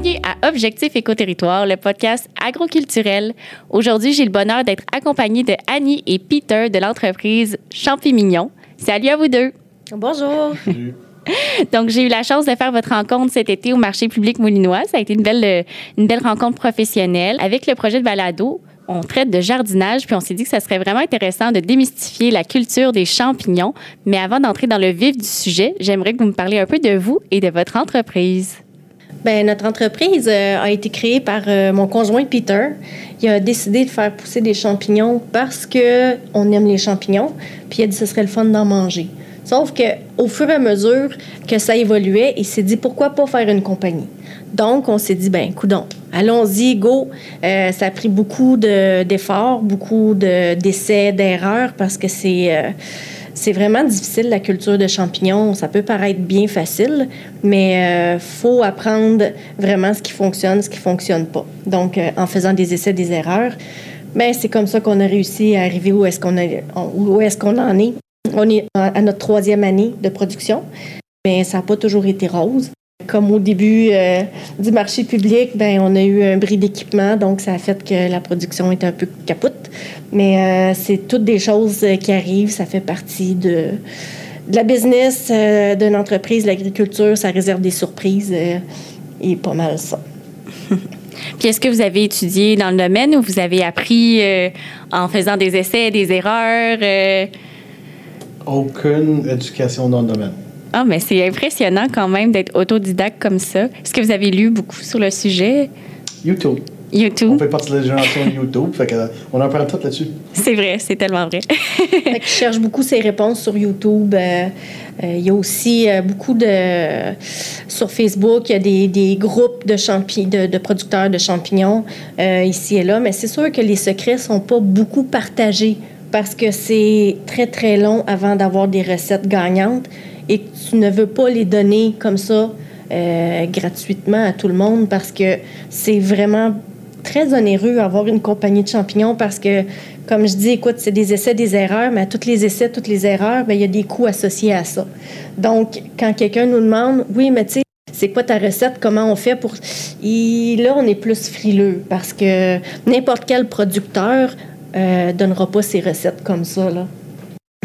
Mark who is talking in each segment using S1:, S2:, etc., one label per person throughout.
S1: Bienvenue à Objectif Éco-Territoire, le podcast agroculturel. Aujourd'hui, j'ai le bonheur d'être accompagnée de Annie et Peter de l'entreprise Champimignon. Salut à vous deux.
S2: Bonjour.
S1: Donc, j'ai eu la chance de faire votre rencontre cet été au marché public moulinois. Ça a été une belle, une belle rencontre professionnelle. Avec le projet de balado, on traite de jardinage, puis on s'est dit que ça serait vraiment intéressant de démystifier la culture des champignons. Mais avant d'entrer dans le vif du sujet, j'aimerais que vous me parliez un peu de vous et de votre entreprise.
S2: Bien, notre entreprise euh, a été créée par euh, mon conjoint Peter. Il a décidé de faire pousser des champignons parce que on aime les champignons, puis il a dit que ce serait le fun d'en manger. Sauf que au fur et à mesure que ça évoluait, il s'est dit pourquoi pas faire une compagnie? Donc, on s'est dit, ben, coudon, allons-y, go. Euh, ça a pris beaucoup d'efforts, beaucoup d'essais, d'erreurs, parce que c'est c'est vraiment difficile, la culture de champignons. Ça peut paraître bien facile, mais euh, faut apprendre vraiment ce qui fonctionne, ce qui fonctionne pas. Donc, en faisant des essais, des erreurs, ben, c'est comme ça qu'on a réussi à arriver où est-ce qu'on où est-ce qu'on en est. On est à notre troisième année de production, mais ça n'a pas toujours été rose. Comme au début euh, du marché public, ben on a eu un bris d'équipement, donc ça a fait que la production est un peu capote. Mais euh, c'est toutes des choses qui arrivent, ça fait partie de, la business euh, d'une entreprise, l'agriculture, ça réserve des surprises et pas mal ça.
S1: Puis est-ce que vous avez étudié dans le domaine ou vous avez appris en faisant des essais, des erreurs?
S3: Aucune éducation dans le domaine.
S1: Ah, mais c'est impressionnant quand même d'être autodidacte comme ça. Est-ce que vous avez lu beaucoup sur le sujet?
S3: YouTube.
S1: YouTube.
S3: On fait partie de la génération YouTube, fait qu'on apprend tout là-dessus.
S1: C'est vrai, c'est tellement vrai.
S2: fait je cherche beaucoup ces réponses sur YouTube. Euh, euh, il y a aussi euh, beaucoup de... Sur Facebook, il y a des, des groupes de, champi... de, de, producteurs de champignons ici et là, mais c'est sûr que les secrets sont pas beaucoup partagés parce que c'est très, très long avant d'avoir des recettes gagnantes et tu ne veux pas les donner comme ça euh, gratuitement à tout le monde parce que c'est vraiment très onéreux avoir une compagnie de champignons parce que, comme je dis, écoute, c'est des essais, des erreurs, mais à tous les essais, toutes les erreurs, bien, il y a des coûts associés à ça. Donc, quand quelqu'un nous demande, oui, mais tu sais, c'est quoi ta recette, comment on fait pour... Et là, on est plus frileux parce que n'importe quel producteur euh, donnera pas ses recettes comme ça, là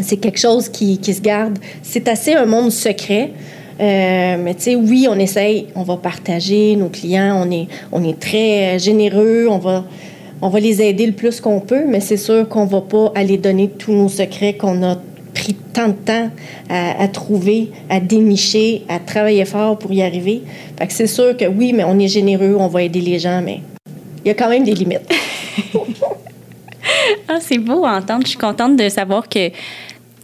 S2: c'est quelque chose qui, se garde. C'est assez un monde secret. Euh, mais tu sais, oui, on essaye, on va partager nos clients, on est, on est très généreux, on va, on va les aider le plus qu'on peut, mais c'est sûr qu'on va pas aller donner tous nos secrets qu'on a pris tant de temps à, à, trouver, à dénicher, à travailler fort pour y arriver. Fait que c'est sûr que oui, mais on est généreux, on va aider les gens, mais il y a quand même des limites.
S1: ah, c'est beau à entendre. Je suis contente de savoir que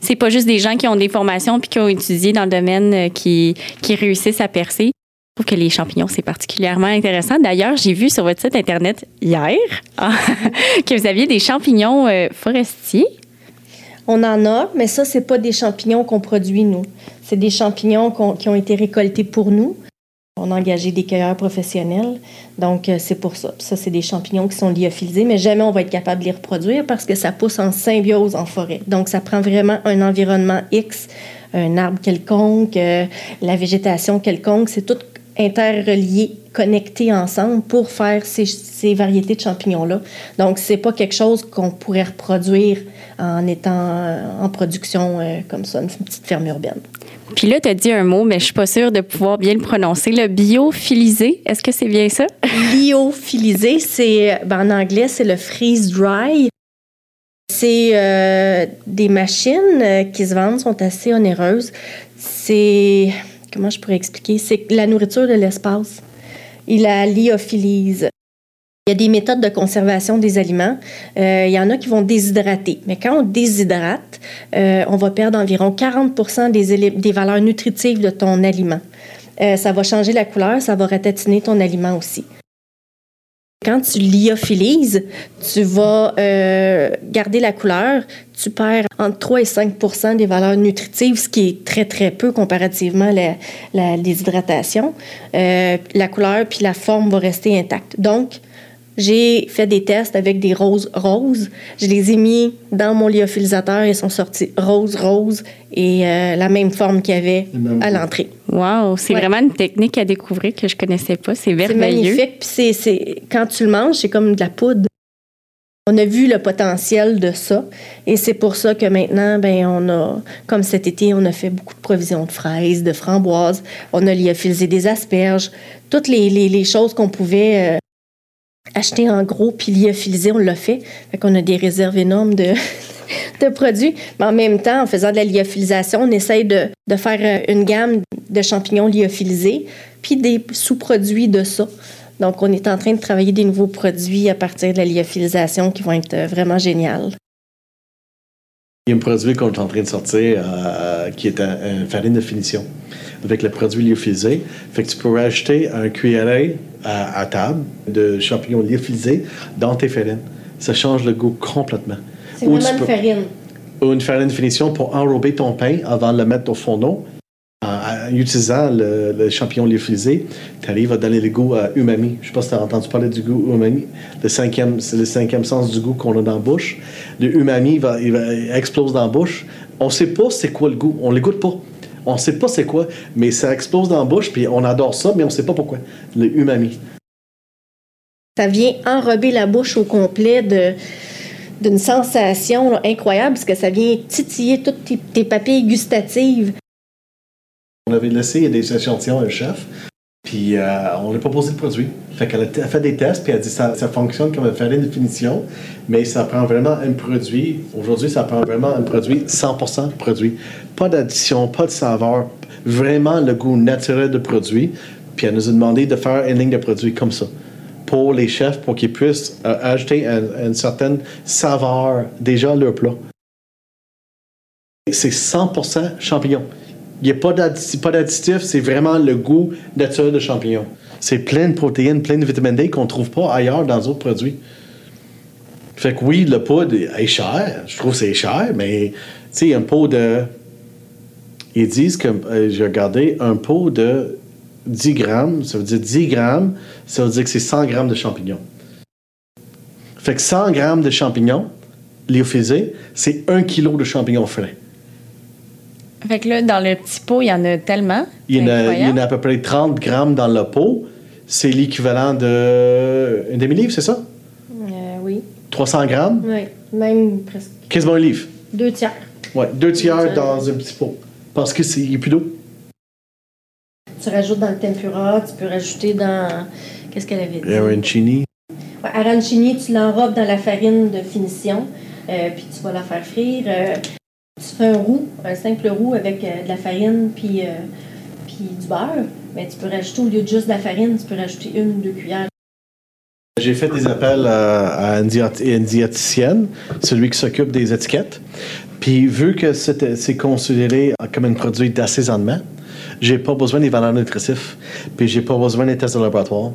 S1: c'est pas juste des gens qui ont des formations puis qui ont étudié dans le domaine euh, qui, qui réussissent à percer. Je trouve que les champignons, c'est particulièrement intéressant. D'ailleurs, j'ai vu sur votre site Internet hier que vous aviez des champignons euh, forestiers.
S2: On en a, mais ça, c'est pas des champignons qu'on produit, nous. C'est des champignons qui ont été récoltés pour nous. On a engagé des cueilleurs professionnels. Donc, euh, c'est pour ça. Ça, c'est des champignons qui sont lyophilisés, mais jamais on va être capable de les reproduire parce que ça pousse en symbiose en forêt. Donc, ça prend vraiment un environnement X, un arbre quelconque, euh, la végétation quelconque. C'est tout interrelié, connecté ensemble pour faire ces, variétés de champignons-là. Donc, c'est pas quelque chose qu'on pourrait reproduire en étant en production euh, comme ça, une petite ferme urbaine.
S1: Puis là, tu as dit un mot, mais je suis pas sûre de pouvoir bien le prononcer. Le biophilisé, est-ce que c'est bien ça?
S2: Biophilisé, c'est ben, en anglais, c'est le freeze dry. C'est euh, des machines euh, qui se vendent, sont assez onéreuses. C'est comment je pourrais expliquer? C'est la nourriture de l'espace. Il la lyophilise. Il y a des méthodes de conservation des aliments. Euh, il y en a qui vont déshydrater. Mais quand on déshydrate, euh, on va perdre environ 40 des, des valeurs nutritives de ton aliment. Euh, ça va changer la couleur, ça va ratatiner ton aliment aussi. Quand tu lyophilises, tu vas garder la couleur, tu perds entre 3 et 5% des valeurs nutritives, ce qui est très, très peu comparativement à la, la la couleur puis la forme vont rester intactes. Donc, j'ai fait des tests avec des roses roses. Je les ai mis dans mon lyophilisateur et sont sortis rose rose et euh, la même forme qu'il y avait à l'entrée.
S1: Wow! C'est vraiment une technique à découvrir que je connaissais pas. C'est
S2: C'est
S1: merveilleux.
S2: magnifique. Puis c'est, c'est- quand tu le manges, c'est comme de la poudre. On a vu le potentiel de ça. Et c'est pour ça que maintenant, ben, on a, comme cet été, on a fait beaucoup de provisions de fraises, de framboises. On a lyophilisé des asperges. Toutes les, les- les choses qu'on pouvait euh, acheter en gros puis lyophiliser, on l'a fait. Fait qu'on a des réserves énormes de, produits. Mais en même temps, en faisant de la lyophilisation, on essaye de, faire une gamme de champignons lyophilisés puis des sous-produits de ça. Donc, on est en train de travailler des nouveaux produits à partir de la lyophilisation qui vont être vraiment géniales.
S3: Il y a un produit qu'on est en train de sortir euh, qui est un- farine de finition avec le produit lyophilisé. Fait que tu pourrais acheter un cuillerée à, à table de champignons lyophilisés dans tes farines. Ça change le goût complètement.
S2: C'est vraiment une
S3: peux-
S2: farine.
S3: ou une farine de finition pour enrober ton pain avant de le mettre au fourneau. En, en utilisant le, le champignon lyophilisé, tu arrives à donner le goût à umami. Je ne sais pas si tu as entendu parler du goût umami. Le cinquième, c'est le cinquième sens du goût qu'on a dans la bouche. Le umami il va, il va- il explose dans la bouche. On ne sait pas c'est quoi le goût. On ne le goûte pas. On ne sait pas c'est quoi, mais ça explose dans la bouche, puis on adore ça, mais on ne sait pas pourquoi. Le umami.
S2: Ça vient enrober la bouche au complet de d'une sensation là, incroyable parce que ça vient titiller toutes tes, tes papilles gustatives.
S3: On avait laissé des échantillons à un chef, puis euh, on lui a proposé le produit. Fait qu'elle a t- fait des tests, puis elle a dit ça, ça fonctionne comme une farine de finition, mais ça prend vraiment un produit. Aujourd'hui, ça prend vraiment un produit 100% produit. Pas d'addition, pas de saveur, vraiment le goût naturel de produit. Puis elle nous a demandé de faire une ligne de produits comme ça pour les chefs, pour qu'ils puissent euh, ajouter un- une certaine saveur déjà à leur plat. C'est 100% champignon. Il n'y a pas d'addi- pas d'additif, c'est vraiment le goût naturel de champignon. C'est plein de protéines, plein de vitamine D qu'on ne trouve pas ailleurs dans d'autres produits. Fait que oui, le poudre est cher. Je trouve que c'est cher, mais tu sais, un pot de. Ils disent que, euh, j'ai regardé, un pot de 10 grammes, ça veut dire 10 grammes, ça veut dire que c'est 100 grammes de champignons. Fait que 100 grammes de champignons lyophilisés, c'est 1 kilo de champignons frais.
S1: Fait que là, dans le petit pot, il y en a tellement.
S3: Il y, en a, il y en a à peu près 30 grammes dans le pot. C'est l'équivalent de un demi-livre, c'est ça?
S2: Euh, oui.
S3: 300 grammes?
S2: Oui. Même presque
S3: Quasiment un livre?
S2: deux tiers.
S3: Ouais, deux tiers dans un petit pot. Parce que c'est il y a plus d'eau.
S2: Tu rajoutes dans le tempura, tu peux rajouter dans. Qu'est-ce qu'elle avait dit?
S3: Arancini.
S2: Ouais, arancini, tu l'enrobes dans la farine de finition, euh, puis tu vas la faire frire. euh, tu fais un roux, un simple roux avec euh, de la farine puis, euh, puis du beurre. Mais tu peux rajouter, au lieu de juste de la farine, tu peux rajouter une ou deux cuillères.
S3: J'ai fait des appels à, une, diététicienne, celui qui s'occupe des étiquettes. Puis vu que c'est considéré comme un produit d'assaisonnement, j'ai pas besoin des valeurs nutritives, puis j'ai pas besoin des tests de laboratoire.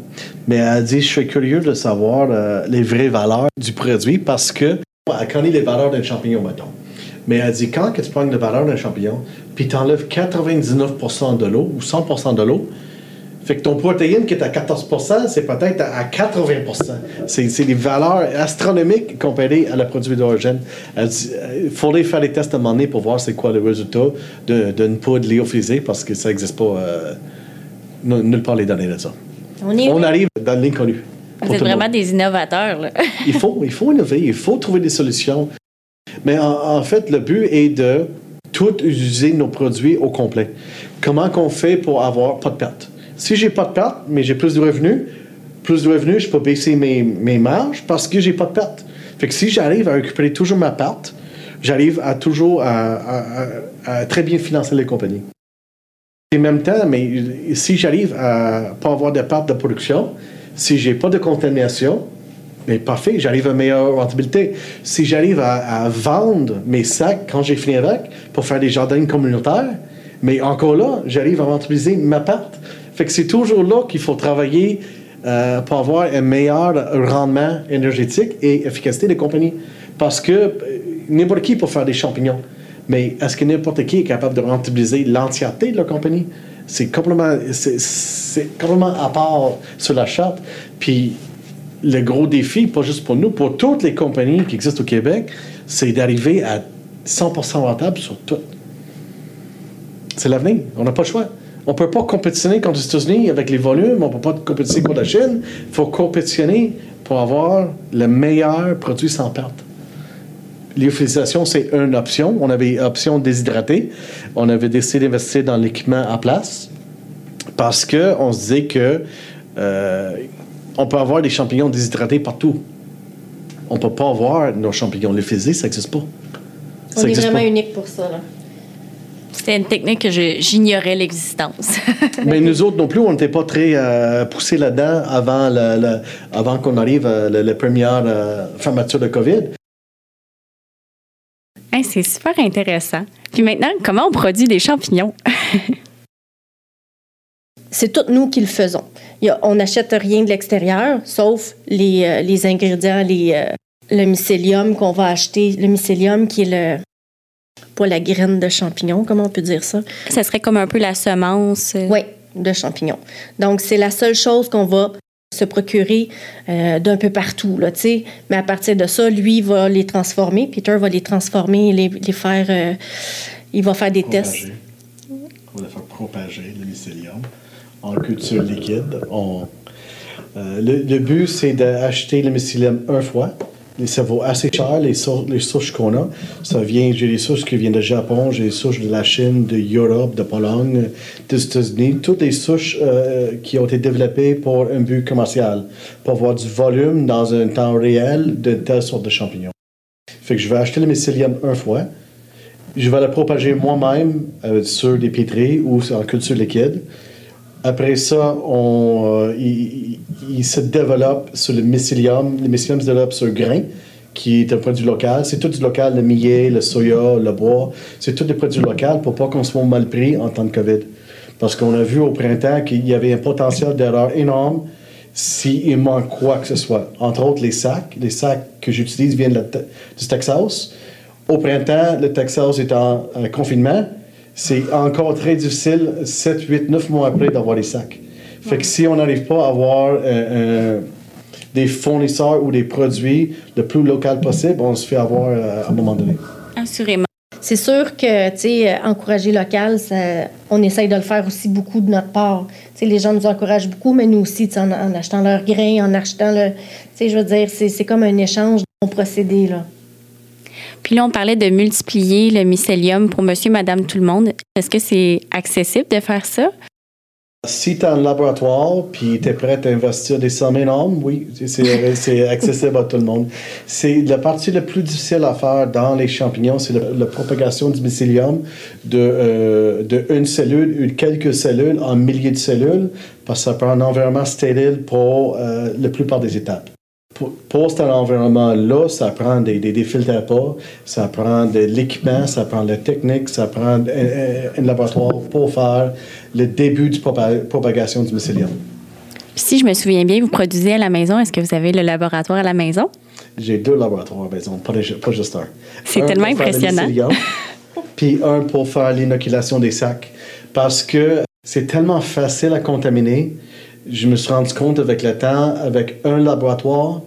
S3: Mais elle dit, je suis curieux de savoir euh, les vraies valeurs du produit parce que elle connaît les valeurs d'un champignon, mettons. Mais elle dit, quand que tu prends les valeurs d'un champignon, puis tu enlèves 99% de l'eau ou 100% de l'eau, fait que ton protéine qui est à 14% c'est peut-être à à 80 C'est c'est des valeurs astronomiques comparées à la produit d'origine. Elle dit, euh, Il faudrait faire des tests à un moment donné pour voir c'est quoi le résultat de- d'une poudre lyophilisée parce que ça n'existe pas euh, nu- nulle part les données de ça.
S2: On est
S3: On arrive dans l'inconnu.
S1: Vous êtes vraiment des innovateurs, là.
S3: Il faut, il faut innover, il faut trouver des solutions. Mais en, fait, le but est de tout utiliser nos produits au complet. Comment qu'on fait pour avoir pas de perte? Si j'ai pas de perte, mais j'ai plus de revenus, plus de revenus, je peux baisser mes, marges parce que j'ai pas de perte. Fait que si j'arrive à récupérer toujours ma perte, j'arrive à toujours à très bien financer les compagnies. Et en même temps, mais si j'arrive à pas avoir de perte de production, si j'ai pas de contamination, mais parfait, j'arrive à une meilleure rentabilité. Si j'arrive à, vendre mes sacs quand j'ai fini avec pour faire des jardins communautaires, mais encore là, j'arrive à rentabiliser ma perte. Fait que c'est toujours là qu'il faut travailler euh, pour avoir un meilleur rendement énergétique et efficacité des compagnies. Parce que euh, n'importe qui peut faire des champignons. Mais est-ce que n'importe qui est capable de rentabiliser l'entièreté de la compagnie? C'est complètement, c'est complètement à part sur la charte. Puis le gros défi, pas juste pour nous, pour toutes les compagnies qui existent au Québec, c'est d'arriver à 100% rentable sur tout. C'est l'avenir. On n'a pas le choix. On ne peut pas compétitionner contre les États-Unis avec les volumes, on ne peut pas compétitionner contre la Chine. Il faut compétitionner pour avoir le meilleur produit sans perte. Lyophilisation, c'est une option. On avait option déshydrater. On avait décidé d'investir dans l'équipement à place parce qu'on se disait que euh, on peut avoir des champignons déshydratés partout. On ne peut pas avoir nos champignons lyophilisés, ça n'existe pas.
S2: Ça on est vraiment unique pour ça. Là.
S1: C'était une technique que j'ignorais l'existence.
S3: Mais nous autres non plus, on n'était pas très euh, poussés là-dedans avant, avant qu'on arrive à la, première euh, fermeture de COVID.
S1: c'est super intéressant. Puis maintenant, comment on produit des champignons?
S2: c'est tout nous qui le faisons. on n'achète rien de l'extérieur, sauf les, euh, les ingrédients, les, le mycélium qu'on va acheter. Le mycélium qui est le, pas la graine de champignon, comment on peut dire ça?
S1: Ça serait comme un peu la semence.
S2: Euh. Oui, de champignon. Donc, c'est la seule chose qu'on va se procurer euh, d'un peu partout, là, Mais à partir de ça, lui va les transformer. Peter va les transformer, les, les faire... Euh, il va faire des tests.
S3: On va faire propager le mycélium en culture liquide. le, le, but, c'est d'acheter le mycélium une fois ça vaut assez cher, les, souches qu'on a. Ça vient, j'ai des souches qui viennent de Japon, j'ai des souches de la Chine, de Europe, de Pologne, des États-Unis. Toutes les souches euh, qui ont été développées pour un but commercial, pour avoir du volume dans un temps réel de telle sorte de champignons. Je vais acheter le mycélium une fois. Je vais le propager moi-même euh, sur des pétris ou en culture liquide. Après ça, on, euh, il, se développe sur le mycélium. Le mycélium se développe sur le grain, qui est un produit local. C'est tout du local, le millet, le soya, le bois. C'est tout des produits locaux pour pas qu'on soit mal pris en temps de COVID. Parce qu'on a vu au printemps qu'il y avait un potentiel d'erreur énorme s'il manque quoi que ce soit. Entre autres, les sacs. Les sacs que j'utilise viennent du Texas. Au printemps, le Texas est en confinement c'est encore très difficile, 7, 8, 9 mois après, d'avoir les sacs. Fait que si on n'arrive pas à avoir euh, euh, des fournisseurs ou des produits le plus local possible, on se fait avoir euh, à un moment donné.
S1: Assurément.
S2: C'est sûr que, tu sais, encourager local, on essaye de le faire aussi beaucoup de notre part. Tu sais, les gens nous encouragent beaucoup, mais nous aussi, en, en achetant leurs grains, en achetant le... Tu sais, je veux dire, c'est comme un échange de procédé, là.
S1: Puis là, on parlait de multiplier le mycélium pour monsieur, madame, tout le monde. Est-ce que c'est accessible de faire ça?
S3: Si tu as un laboratoire puis tu es prêt à investir des sommes énormes, oui, c'est accessible à tout le monde. C'est la partie la plus difficile à faire dans les champignons, c'est la, propagation du mycélium de, euh, une cellule, quelques cellules en milliers de cellules, parce que ça prend un environnement stérile pour euh, la plupart des étapes pour, cet environnement-là, ça prend des, des, des pas, ça prend de l'équipement, ça prend la technique, ça prend un, laboratoire pour faire le début de propagation du mycélium.
S1: Si je me souviens bien, vous produisez à la maison. Est-ce que vous avez le laboratoire à la maison?
S3: J'ai deux laboratoires à la maison, pas, juste un.
S1: C'est tellement impressionnant.
S3: puis un pour faire l'inoculation des sacs. Parce que c'est tellement facile à contaminer je me suis rendu compte avec le temps, avec un laboratoire,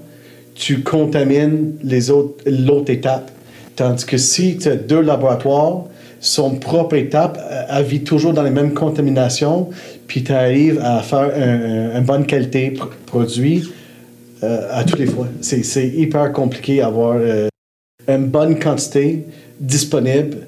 S3: tu contamines les autres, l'autre étape. Tandis que si tu as deux laboratoires, son propre étape, elle vit toujours dans les mêmes contaminations, puis tu arrives à faire une bonne qualité produit euh, à toutes les fois. C'est hyper compliqué d'avoir euh, une bonne quantité disponible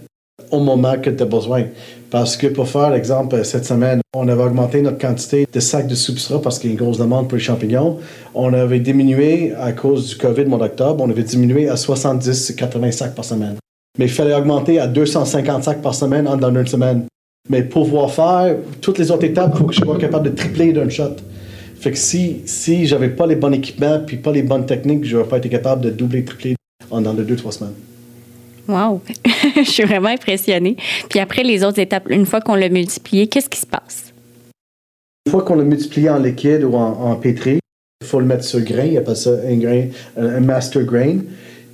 S3: au moment que tu as besoin. Parce que pour faire l'exemple, cette semaine, on avait augmenté notre quantité de sacs de substrat parce qu'il y a une grosse demande pour les champignons. On avait diminué à cause du COVID mois d'octobre, on avait diminué à 70-80 sacs par semaine. Mais il fallait augmenter à 250 sacs par semaine en dans une semaine. Mais pour pouvoir faire toutes les autres étapes, il faut que je sois capable de tripler d'un shot. Fait que si, si j'avais pas les bons équipements puis pas les bonnes techniques, je n'aurais pas été capable de doubler, tripler en dans deux, trois semaines.
S1: Wow! je suis vraiment impressionnée. Puis après, les autres étapes, une fois qu'on l'a multiplié, qu'est-ce qui se passe?
S3: Une fois qu'on l'a multiplié en liquide ou en, pétri, il faut le mettre sur le grain. Il appelle ça un grain, un master grain.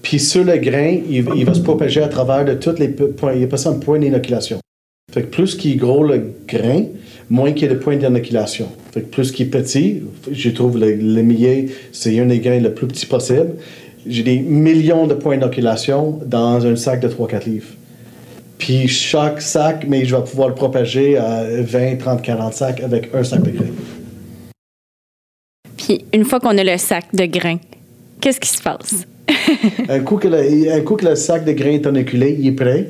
S3: Puis sur le grain, il, va se propager à travers de tous les points. Il appelle ça un point d'inoculation. Fait que plus qu'il est gros le grain, moins qu'il y a de points d'inoculation. Fait que plus qu'il est petit, je trouve le, le millet, c'est un des grains le plus petit possible j'ai des millions de points d'inoculation dans un sac de 3-4 livres. Puis chaque sac, mais je vais pouvoir le propager à 20, 30, 40 sacs avec un sac de grains.
S1: Puis une fois qu'on a le sac de grains, qu'est-ce qui se passe?
S3: un, coup que le, un coup que le sac de grains est inoculé, il est prêt.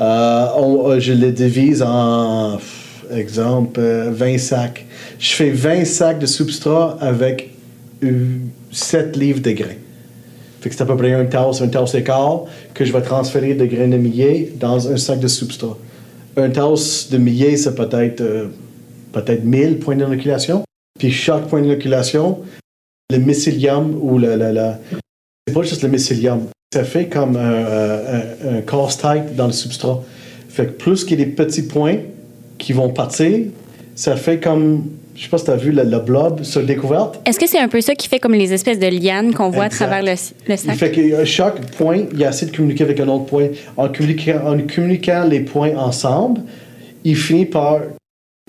S3: Euh, on- euh, je le divise en, exemple, euh, 20 sacs. Je fais 20 sacs de substrat avec 7 livres de grains. Fait que c'est à peu près un tasse, un tasse et que je vais transférer de grains de millet dans un sac de substrat. Un tasse de millet, c'est peut-être euh, peut-être 1000 points d'inoculation. Puis chaque point d'inoculation, le mycélium ou le, le- le- c'est pas juste le mycélium. Ça fait comme un, un, un- un casse-tête dans le substrat. Fait que plus qu'il y a des petits points qui vont partir, ça fait comme, je sais pas si tu as vu le, le blob sur découverte.
S1: Est-ce que c'est un peu ça qui fait comme les espèces de lianes qu'on voit
S3: Exact.
S1: à travers le, le
S3: Il
S1: sac?
S3: fait que chaque point, il y a assez de communiquer avec un autre point. En communiquant, en communiquant les points ensemble, il finit par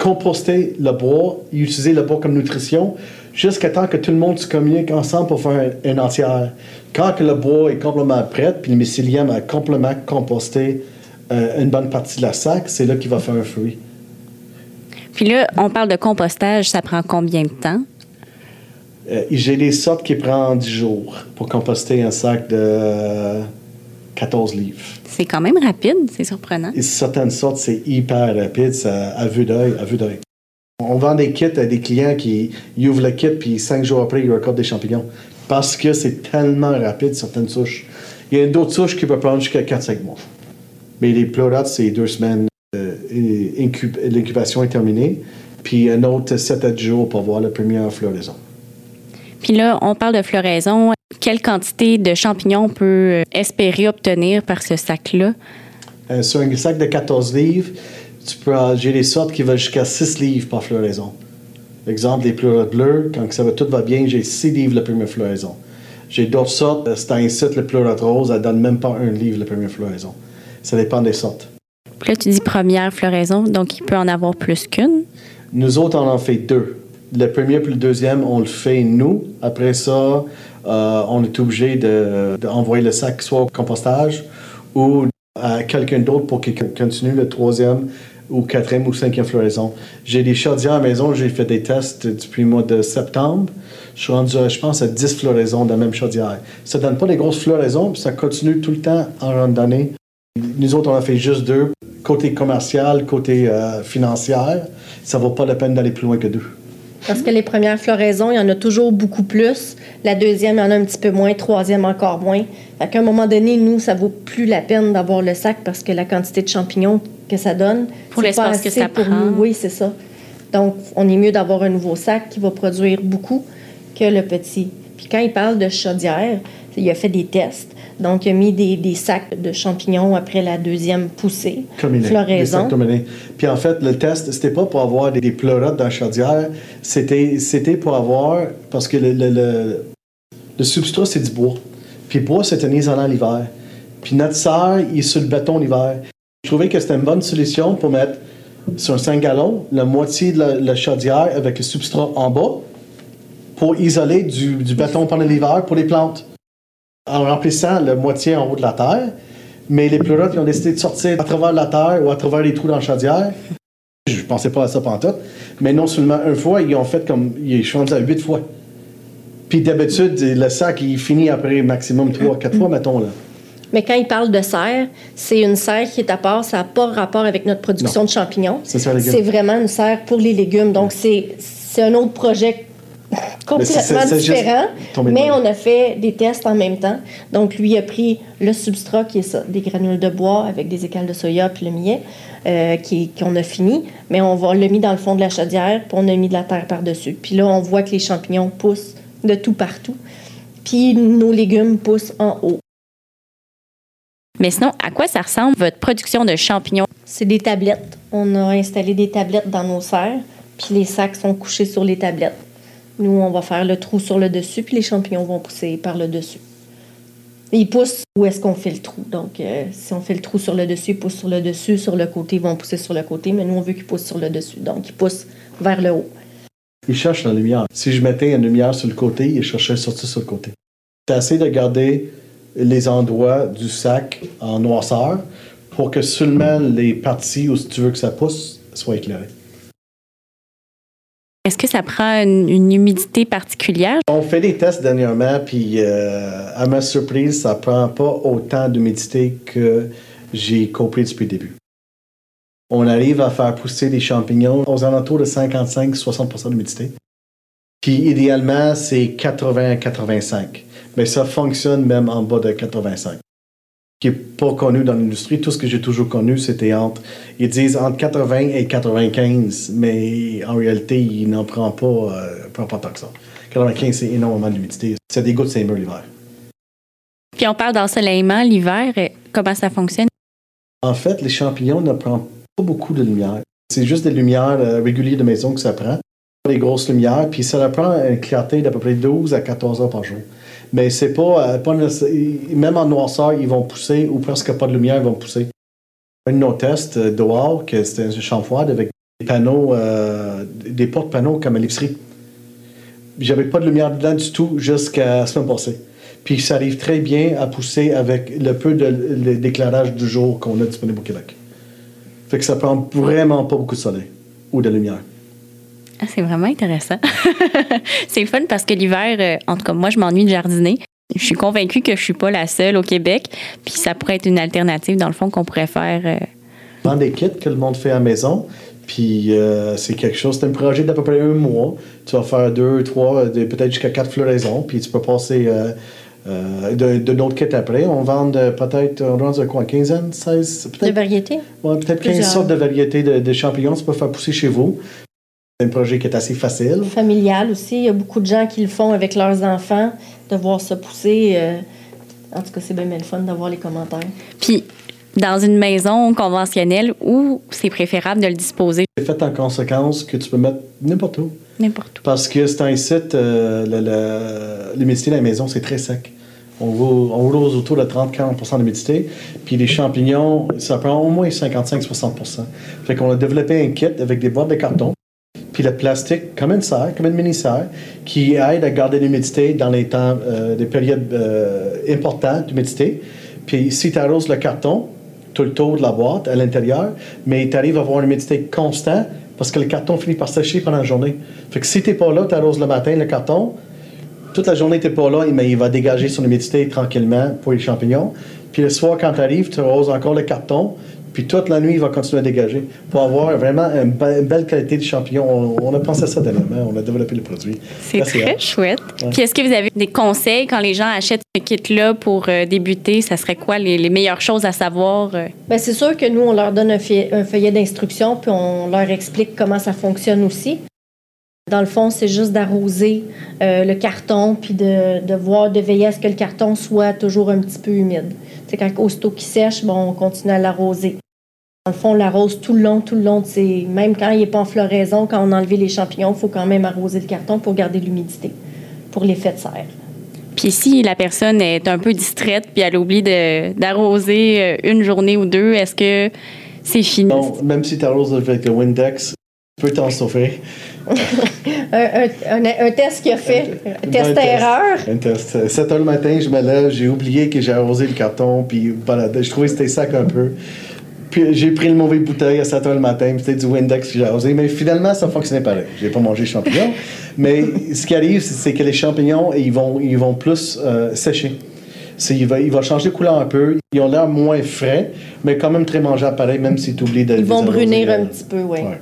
S3: composter le bois, utiliser le bois comme nutrition, jusqu'à temps que tout le monde se communique ensemble pour faire un, un entière. Quand que le bois est complètement prêt, puis le mycélium a complètement composté euh, une bonne partie de la sac, c'est là qu'il va faire un fruit.
S1: Puis là, on parle de compostage, ça prend combien de temps?
S3: Euh, J'ai des sortes qui prennent 10 jours pour composter un sac de euh, 14 livres.
S1: C'est quand même rapide, c'est surprenant.
S3: Et certaines sortes, c'est hyper rapide, ça, à vue d'œil, à vue d'œil. On vend des kits à des clients qui ouvrent le kit, puis cinq jours après, ils récoltent des champignons. Parce que c'est tellement rapide, certaines souches. Il y a d'autres souches qui peuvent prendre jusqu'à 4-5 mois. Mais les pleurotes, c'est deux semaines. L'incubation est terminée. Puis un autre 7 à 10 jours pour voir la première floraison.
S1: Puis là, on parle de floraison. Quelle quantité de champignons on peut euh, espérer obtenir par ce sac-là?
S3: Euh, sur un sac de 14 livres, tu peux, j'ai des sortes qui vont jusqu'à 6 livres par floraison. Exemple, les pleurotes bleues, quand ça va, tout va bien, j'ai 6 livres la première floraison. J'ai d'autres sortes, euh, c'est un site, le pleurote rose, elle donne même pas un livre la première floraison. Ça dépend des sortes.
S1: Là, tu dis première floraison, donc il peut en avoir plus qu'une.
S3: Nous autres, on en fait deux. Le premier puis le deuxième, on le fait nous. Après ça, euh, on est obligé de- d'envoyer le sac soit au compostage ou à quelqu'un d'autre pour qu'il continue le troisième ou quatrième ou cinquième floraison. J'ai des chaudières à la maison, j'ai fait des tests depuis le mois de septembre. Je suis rendu, je pense, à 10 floraisons de la même chaudière. Ça donne pas des grosses floraisons, puis ça continue tout le temps en randonnée. Nous autres, on a fait juste deux. Côté commercial, côté euh, financière, ça vaut pas la peine d'aller plus loin que deux.
S2: Parce que les premières floraisons, il y en a toujours beaucoup plus. La deuxième, il y en a un petit peu moins. Troisième, encore moins. Fait qu'à un moment donné, nous, ça vaut plus la peine d'avoir le sac parce que la quantité de champignons que ça donne,
S1: Pour
S2: c'est pas
S1: que
S2: assez
S1: ça
S2: pour
S1: prend.
S2: nous. Oui, c'est ça. Donc, on est mieux d'avoir un nouveau sac qui va produire beaucoup que le petit. Puis quand il parle de chaudière, il a fait des tests. Donc, il a mis des, des sacs de champignons après la deuxième poussée.
S3: Des
S2: floraison.
S3: Puis en fait, le test, c'était pas pour avoir des, des pleurotes dans la chaudière, c'était, c'était pour avoir, parce que le, le, le, le substrat, c'est du bois. Puis le bois, c'est un isolant l'hiver. Puis notre serre, il est sur le béton l'hiver. Je trouvais que c'était une bonne solution pour mettre sur un 5 gallons la moitié de la, la chaudière avec le substrat en bas pour isoler du, du béton pendant l'hiver pour les plantes. En remplissant la moitié en haut de la terre, mais les pleurotes, ils ont décidé de sortir à travers la terre ou à travers les trous dans la chaudière. Je pensais pas à ça pantoute. Mais non seulement une fois, ils ont fait comme. Ils sont à huit fois. Puis d'habitude, le sac, il finit après maximum trois, quatre fois, mettons. Là.
S2: Mais quand il parle de serre, c'est une serre qui est à part, ça n'a pas rapport avec notre production
S3: Non.
S2: de champignons.
S3: C'est ça, légumes.
S2: C'est vraiment une serre pour les légumes. Donc, c'est c'est un autre projet complètement différent. Mais on a fait des tests en même temps. Donc, lui a pris le substrat, qui est ça, des granules de bois avec des écales de soya puis le millet, euh, qui- qu'on a fini. Mais on va le mis dans le fond de la chaudière, puis on a mis de la terre par-dessus. Puis là, on voit que les champignons poussent de tout partout. Puis nos légumes poussent en haut.
S1: Mais sinon, à quoi ça ressemble votre production de champignons?
S2: C'est des tablettes. On a installé des tablettes dans nos serres, puis les sacs sont couchés sur les tablettes. Nous, on va faire le trou sur le dessus, puis les champignons vont pousser par le dessus. Ils poussent où est-ce qu'on fait le trou. Donc, euh, si on fait le trou sur le dessus, ils poussent sur le dessus. Sur le côté, ils vont pousser sur le côté, mais nous, on veut qu'ils poussent sur le dessus. Donc, ils poussent vers le haut.
S3: Ils cherchent la lumière. Si je mettais une lumière sur le côté, ils cherchaient sortir sur le côté. C'est assez de garder les endroits du sac en noirceur pour que seulement les parties où tu veux que ça pousse soient éclairées.
S1: Est-ce que ça prend une, humidité particulière?
S3: On fait des tests dernièrement, puis euh, à ma surprise, ça prend pas autant d'humidité que j'ai compris depuis le début. On arrive à faire pousser des champignons aux alentours de 55-60% d'humidité. Puis idéalement, c'est 80-85. Mais ça fonctionne même en bas de 85 qui n'est pas connu dans l'industrie. Tout ce que j'ai toujours connu, c'était entre, ils disent entre 80 et 95, mais en réalité, il n'en prend pas, euh, prend pas tant que ça. 95, c'est énormément d'humidité. C'est des gouttes de saint l'hiver.
S1: Puis on parle d'ensoleillement l'hiver. euh, Comment ça fonctionne?
S3: En fait, les champignons ne prennent pas beaucoup de lumière. C'est juste des lumières euh, régulières de maison que ça prend. Des grosses lumières, puis ça leur prend une clarté d'à peu près 12 à 14 heures par jour. Mais c'est pas, euh, pas même en noirceur, ils vont pousser, ou presque pas de lumière, ils vont pousser. Un de nos tests euh, dehors, que c'était un champ froid avec des panneaux, euh, des porte-panneaux comme à l'épicerie. J'avais pas de lumière dedans du tout jusqu'à la semaine passée. Puis ça arrive très bien à pousser avec le peu d'éclairage du jour qu'on a disponible au Québec. Fait que ça prend vraiment pas beaucoup de soleil ou de lumière.
S1: Ah, c'est vraiment intéressant. c'est fun parce que l'hiver, euh, en tout cas, moi, je m'ennuie de jardiner. Je suis convaincue que je suis pas la seule au Québec. Puis ça pourrait être une alternative, dans le fond, qu'on pourrait faire. euh,
S3: Vendre des kits que le monde fait à la maison. Puis euh, c'est quelque chose, c'est un projet d'à peu près un mois. Tu vas faire deux, trois, de- peut-être jusqu'à quatre floraisons. Puis tu peux passer euh, euh, de, de d'autres kits après. On vend de- peut-être, on vend de quoi, quinzaine, 16,
S2: De
S3: peut-être,
S2: variété?
S3: ouais, peut-être 15
S2: Plusieurs.
S3: sortes de variétés de, de champignons. Tu peux faire pousser chez vous. C'est un projet qui est assez facile.
S2: Familial aussi. Il y a beaucoup de gens qui le font avec leurs enfants, de voir ça pousser. euh, En tout cas, c'est bien, bien le fun d'avoir les commentaires.
S1: Puis dans une maison conventionnelle où c'est préférable de le disposer?
S3: C'est fait en conséquence que tu peux mettre n'importe où.
S1: n'importe où.
S3: Parce que c'est un site, euh, le- le- l'humidité de la maison, c'est très sec. On roule, on roule aux autour de 30-40% d'humidité. Puis les champignons, ça prend au moins 55-60% Fait qu'on a développé un kit avec des boîtes de carton, puis le plastique comme une serre, comme une mini-serre, qui aide à garder l'humidité dans les temps, euh, des périodes euh, importantes d'humidité. Puis si tu arroses le carton, tout le tour de la boîte à l'intérieur, mais tu arrives à avoir une humidité constante parce que le carton finit par sécher pendant la journée. Fait que si tu pas là, tu arroses le matin le carton, toute la journée, tu pas là, mais il va dégager son humidité tranquillement pour les champignons. Puis le soir, quand tu arrives, tu arroses encore le carton, puis toute la nuit, il va continuer à dégager pour avoir vraiment une, be- une belle qualité de champignons. On, on a pensé à ça dernièrement, on a développé le produit.
S1: C'est très chouette.
S3: Ouais.
S1: Puis est-ce que vous avez des conseils quand les gens achètent ce kit-là pour euh, débuter? Ça serait quoi les, les meilleures choses à savoir? euh?
S2: Bien, c'est sûr que nous, on leur donne un, feuillet- un feuillet d'instruction, puis on leur explique comment ça fonctionne aussi. Dans le fond, c'est juste d'arroser euh, le carton, puis de, de voir, de veiller à ce que le carton soit toujours un petit peu humide. C'est quand aussitôt qu'il sèche, bon, on continue à l'arroser. Dans le fond, on l'arrose tout le long, tout le long. de ses- Même quand il n'est pas en floraison, quand on a enlevé les champignons, il faut quand même arroser le carton pour garder l'humidité, pour l'effet de serre.
S1: Puis si la personne est un peu distraite puis elle oublie de- d'arroser euh, une journée ou deux, est-ce que c'est fini?
S3: Bon, même si tu arroses avec le Windex, tu peux t'en sauver.
S2: Un, un- un- un test qu'il a fait,
S3: Un bon
S2: test-erreur.
S3: Un test. 7 heures le matin, je me lève, j'ai oublié que j'ai arrosé le carton, puis voilà, je trouvais que c'était sac un peu. J'ai pris le mauvais bouteille à 7 heures le matin, c'était du Windex que j'ai arrosé. Mais finalement, ça fonctionnait pareil. J'ai pas mangé de champignons. mais ce qui arrive, c'est que les champignons, ils vont, ils vont plus euh, sécher. Il va, il va changer de couleur un peu. Ils ont l'air moins frais, mais quand même très mangeables pareil, même si tu oublies de
S2: Ils vont brunir
S3: euh,
S2: un petit peu, oui.
S3: ouais.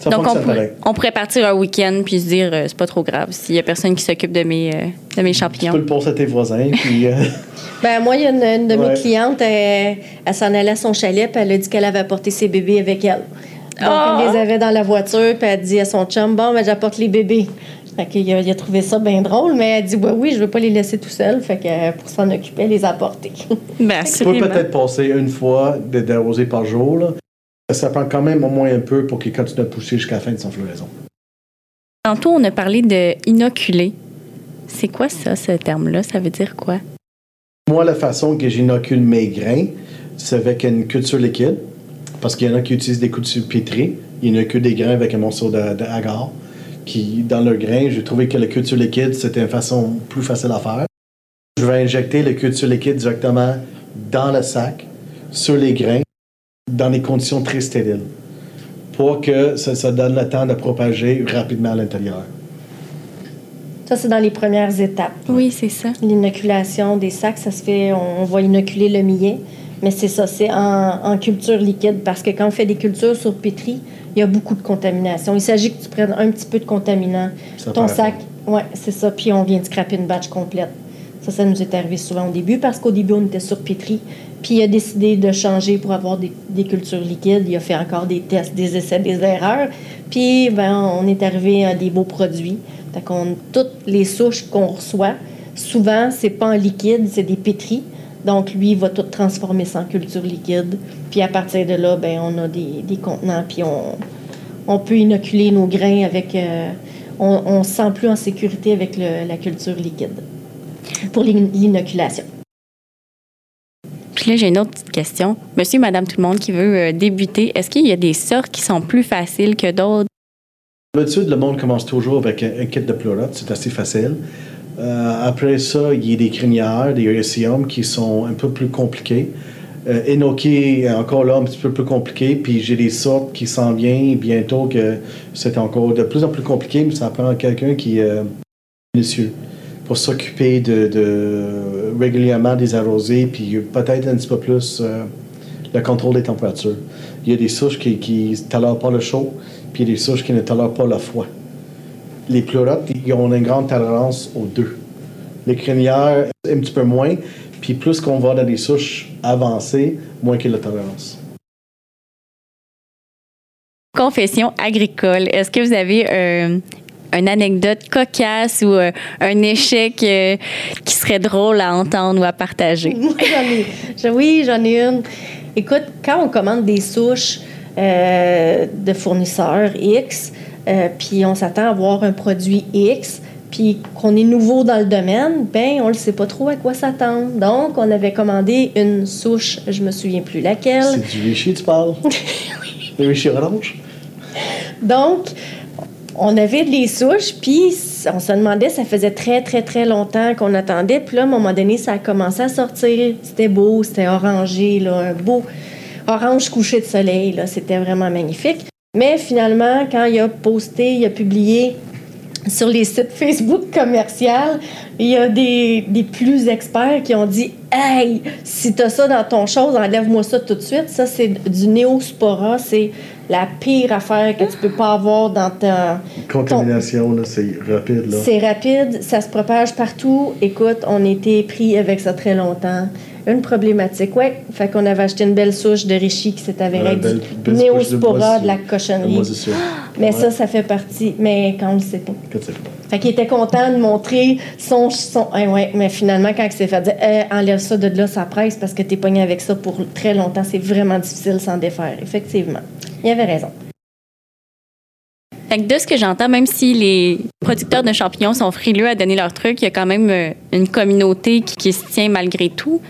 S3: Ça
S1: Donc, on pourrait,
S3: pareil.
S1: on pourrait partir un week-end puis se dire, euh, c'est pas trop grave s'il y a personne qui s'occupe de mes, euh, de mes
S3: Tu
S1: champignons.
S3: peux le passer à tes voisins, puis... euh,
S2: Ben, moi, il y a une, une de mes
S3: Ouais.
S2: clientes, elle, elle s'en allait à son chalet, puis elle a dit qu'elle avait apporté ses bébés avec elle. Donc,
S1: Ah!
S2: elle les avait dans la voiture, puis elle dit à son chum, bon, ben, j'apporte les bébés. Fait qu'il a, il a trouvé ça bien drôle, mais elle dit, ouais, oui, je veux pas les laisser tout seuls. Fait que euh, pour s'en occuper, elle les a apportés.
S1: Ben,
S3: Tu peux peut-être passer une fois de- d'arroser par jour. Là. Ça prend quand même au moins un peu pour qu'il continue à pousser jusqu'à la fin de son floraison.
S1: Tantôt, on a parlé de inoculer. C'est quoi ça, ce terme-là? Ça veut dire quoi?
S3: Moi, la façon que j'inocule mes grains, c'est avec une culture liquide. Parce qu'il y en a qui utilisent des cultures pétries. Ils inoculent des grains avec un morceau de- d'agar. Qui, dans leurs grains, j'ai trouvé que la culture liquide, c'était une façon plus facile à faire. Je vais injecter la culture liquide directement dans le sac, sur les grains. Dans des conditions très stériles pour que ça, ça donne le temps de propager rapidement à l'intérieur.
S2: Ça, c'est dans les premières étapes.
S1: Oui, c'est ça.
S2: L'inoculation des sacs, ça se fait, on va inoculer le millet. Mais c'est ça, c'est en, en culture liquide parce que quand on fait des cultures sur pétri, il y a beaucoup de contamination. Il s'agit que tu prennes un petit peu de contaminant.
S3: Ça
S2: Ton sac, ouais, c'est ça. Puis on vient de scraper une batch complète. Ça, ça nous est arrivé souvent au début parce qu'au début, on était sur pétri. Puis il a décidé de changer pour avoir des, cultures liquides. Il a fait encore des tests, des essais, des erreurs. Puis ben, on est arrivé à des beaux produits. Fait qu'on, toutes les souches qu'on reçoit, souvent, c'est pas en liquide, c'est des pétris. Donc, lui, il va tout transformer en culture liquide. Puis à partir de là, ben, on a des, contenants, puis on, peut inoculer nos grains avec. euh, on, on se sent plus en sécurité avec la culture liquide pour l'in- l'inoculation.
S1: Puis là, j'ai une autre petite question. Monsieur, madame, tout le monde qui veut euh, débuter, est-ce qu'il y a des sortes qui sont plus faciles que d'autres?
S3: D'habitude, le monde commence toujours avec un, kit de pleurote, c'est assez facile. Euh, après ça, il y a des crinières, des iridium qui sont un peu plus compliqués. Euh, Enoki est encore là un petit peu plus compliqué, puis j'ai des sortes qui s'en viennent bientôt que c'est encore de plus en plus compliqué, mais ça prend quelqu'un qui est euh, minutieux pour s'occuper de, de régulièrement des arrosés, puis peut-être un petit peu plus euh, le contrôle des températures. Il y a des souches qui ne tolèrent pas le chaud, puis il y a des souches qui ne tolèrent pas le froid. Les pleurotes, ils ont une grande tolérance aux deux. Les crinières, un petit peu moins, puis plus qu'on va dans des souches avancées, moins qu'il y a de tolérance.
S1: Confession agricole. Est-ce que vous avez euh, une anecdote cocasse ou euh, un échec euh, qui serait drôle à entendre ou à partager?
S2: Moi, j'en ai. je- Oui, j'en ai une. Écoute, quand on commande des souches euh, de fournisseurs X, euh, puis on s'attend à avoir un produit X, puis qu'on est nouveau dans le domaine, ben on ne sait pas trop à quoi s'attendre. Donc, on avait commandé une souche, je me souviens plus laquelle.
S3: C'est du richi, tu parles? Le richi orange?
S2: Donc, on avait les souches, puis on se demandait, ça faisait très, très, très longtemps qu'on attendait. Puis là, à un moment donné, ça a commencé à sortir. C'était beau, c'était orangé, là, un beau orange couché de soleil. C'était vraiment magnifique. Mais finalement, quand il a posté, il a publié sur les sites Facebook commercial, il y a des, des plus experts qui ont dit Hey, si tu as ça dans ton chose, enlève-moi ça tout de suite. Ça, c'est du néospora. C'est la pire affaire que tu peux pas avoir dans ta.
S3: Contamination, c'est rapide.
S2: C'est rapide, ça se propage partout. Écoute, on était pris avec ça très longtemps. Une problématique, ouais. Fait qu'on avait acheté une belle souche de Richie qui s'est avérée du
S3: de
S2: néospora
S3: bois,
S2: de la cochonnerie.
S3: Sûr.
S2: Mais
S3: Ouais.
S2: ça, ça fait partie. Mais quand on le sait
S3: pas.
S2: Fait qu'il était content de montrer son. son ah ouais, mais finalement, quand il s'est fait dire Eh, enlève ça de là, ça presse parce que t'es pogné avec ça pour très longtemps, c'est vraiment difficile de s'en défaire. Effectivement. Il avait raison.
S1: Fait que de ce que j'entends, même si les producteurs de champignons sont frileux à donner leur truc, il y a quand même euh, une communauté qui, qui se tient malgré tout.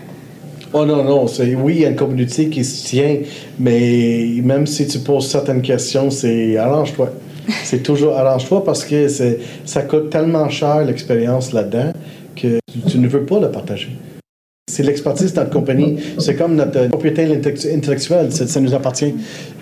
S3: Oh non, non, c'est oui, il y a une communauté qui se tient, mais même si tu poses certaines questions, c'est arrange-toi. C'est toujours arrange-toi parce que c'est, ça coûte tellement cher l'expérience là-dedans que tu, tu ne veux pas le partager. C'est l'expertise de notre compagnie. C'est comme notre euh, propriété intellect- intellectuelle. Ça, ça nous appartient.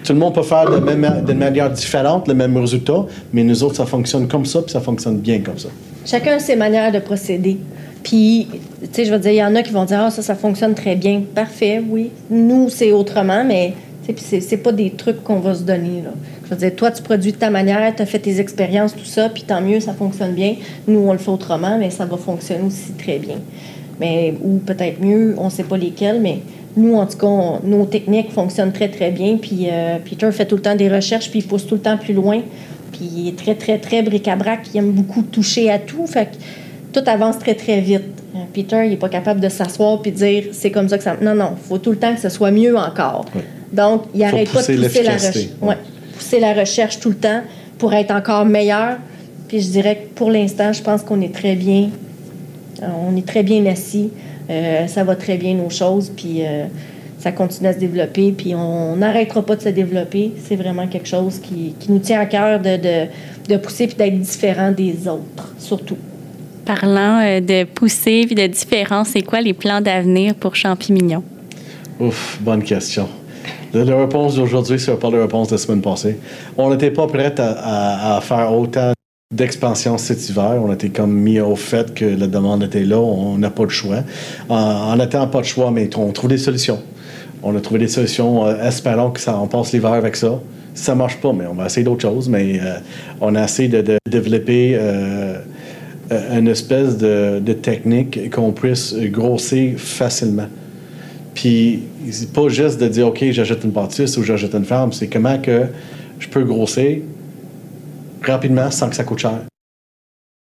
S3: Tout le monde peut faire de même, d'une manière différente le même résultat, mais nous autres, ça fonctionne comme ça, puis ça fonctionne bien comme ça.
S2: Chacun a ses manières de procéder. Puis, tu sais, je veux dire, il y en a qui vont dire Ah, ça, ça fonctionne très bien. Parfait, oui. Nous, c'est autrement, mais puis c'est, pas des trucs qu'on va se donner. Là. Je veux dire, toi, tu produis de ta manière, tu as fait tes expériences, tout ça, puis tant mieux, ça fonctionne bien. Nous, on le fait autrement, mais ça va fonctionner aussi très bien. Mais, ou peut-être mieux, on sait pas lesquels, mais nous, en tout cas, nos techniques fonctionnent très, très bien. Puis euh, Peter fait tout le temps des recherches, puis il pousse tout le temps plus loin. Puis il est très, très, très bric-à-brac. Il aime beaucoup toucher à tout. Fait tout avance très, très vite. Euh, Peter, il n'est pas capable de s'asseoir puis dire c'est comme ça que ça. Non, non, il faut tout le temps que ce soit mieux encore. Donc, il n'arrête pas de
S3: pousser
S2: la, recherche. Ouais. pousser la recherche tout le temps pour être encore meilleur. Puis je dirais que pour l'instant, je pense qu'on est très bien. euh, On est très bien assis. Euh, ça va très bien nos choses. Puis euh, ça continue à se développer. Puis on n'arrêtera pas de se développer. C'est vraiment quelque chose qui, qui nous tient à cœur de, de, de pousser puis d'être différent des autres, surtout.
S1: Parlant euh, de pousser puis de différence, c'est quoi les plans d'avenir pour Champimignon?
S3: Ouf, bonne question. La réponse d'aujourd'hui, c'est pas la réponse de la semaine passée. On n'était pas prêt à, faire autant d'expansion cet hiver. On était comme mis au fait que la demande était là, on n'a pas de choix. En n'étant pas de choix, mais on trouve des solutions. On a trouvé des solutions, euh, espérons que ça, on passe l'hiver avec ça. Si ça marche pas, mais on va essayer d'autres choses. Mais euh, on a essayé de, développer euh, une espèce de, de technique qu'on puisse grossir facilement. Puis, c'est pas juste de dire, OK, j'achète une bâtisse ou j'achète une ferme, c'est comment que je peux grossir rapidement sans que ça coûte cher.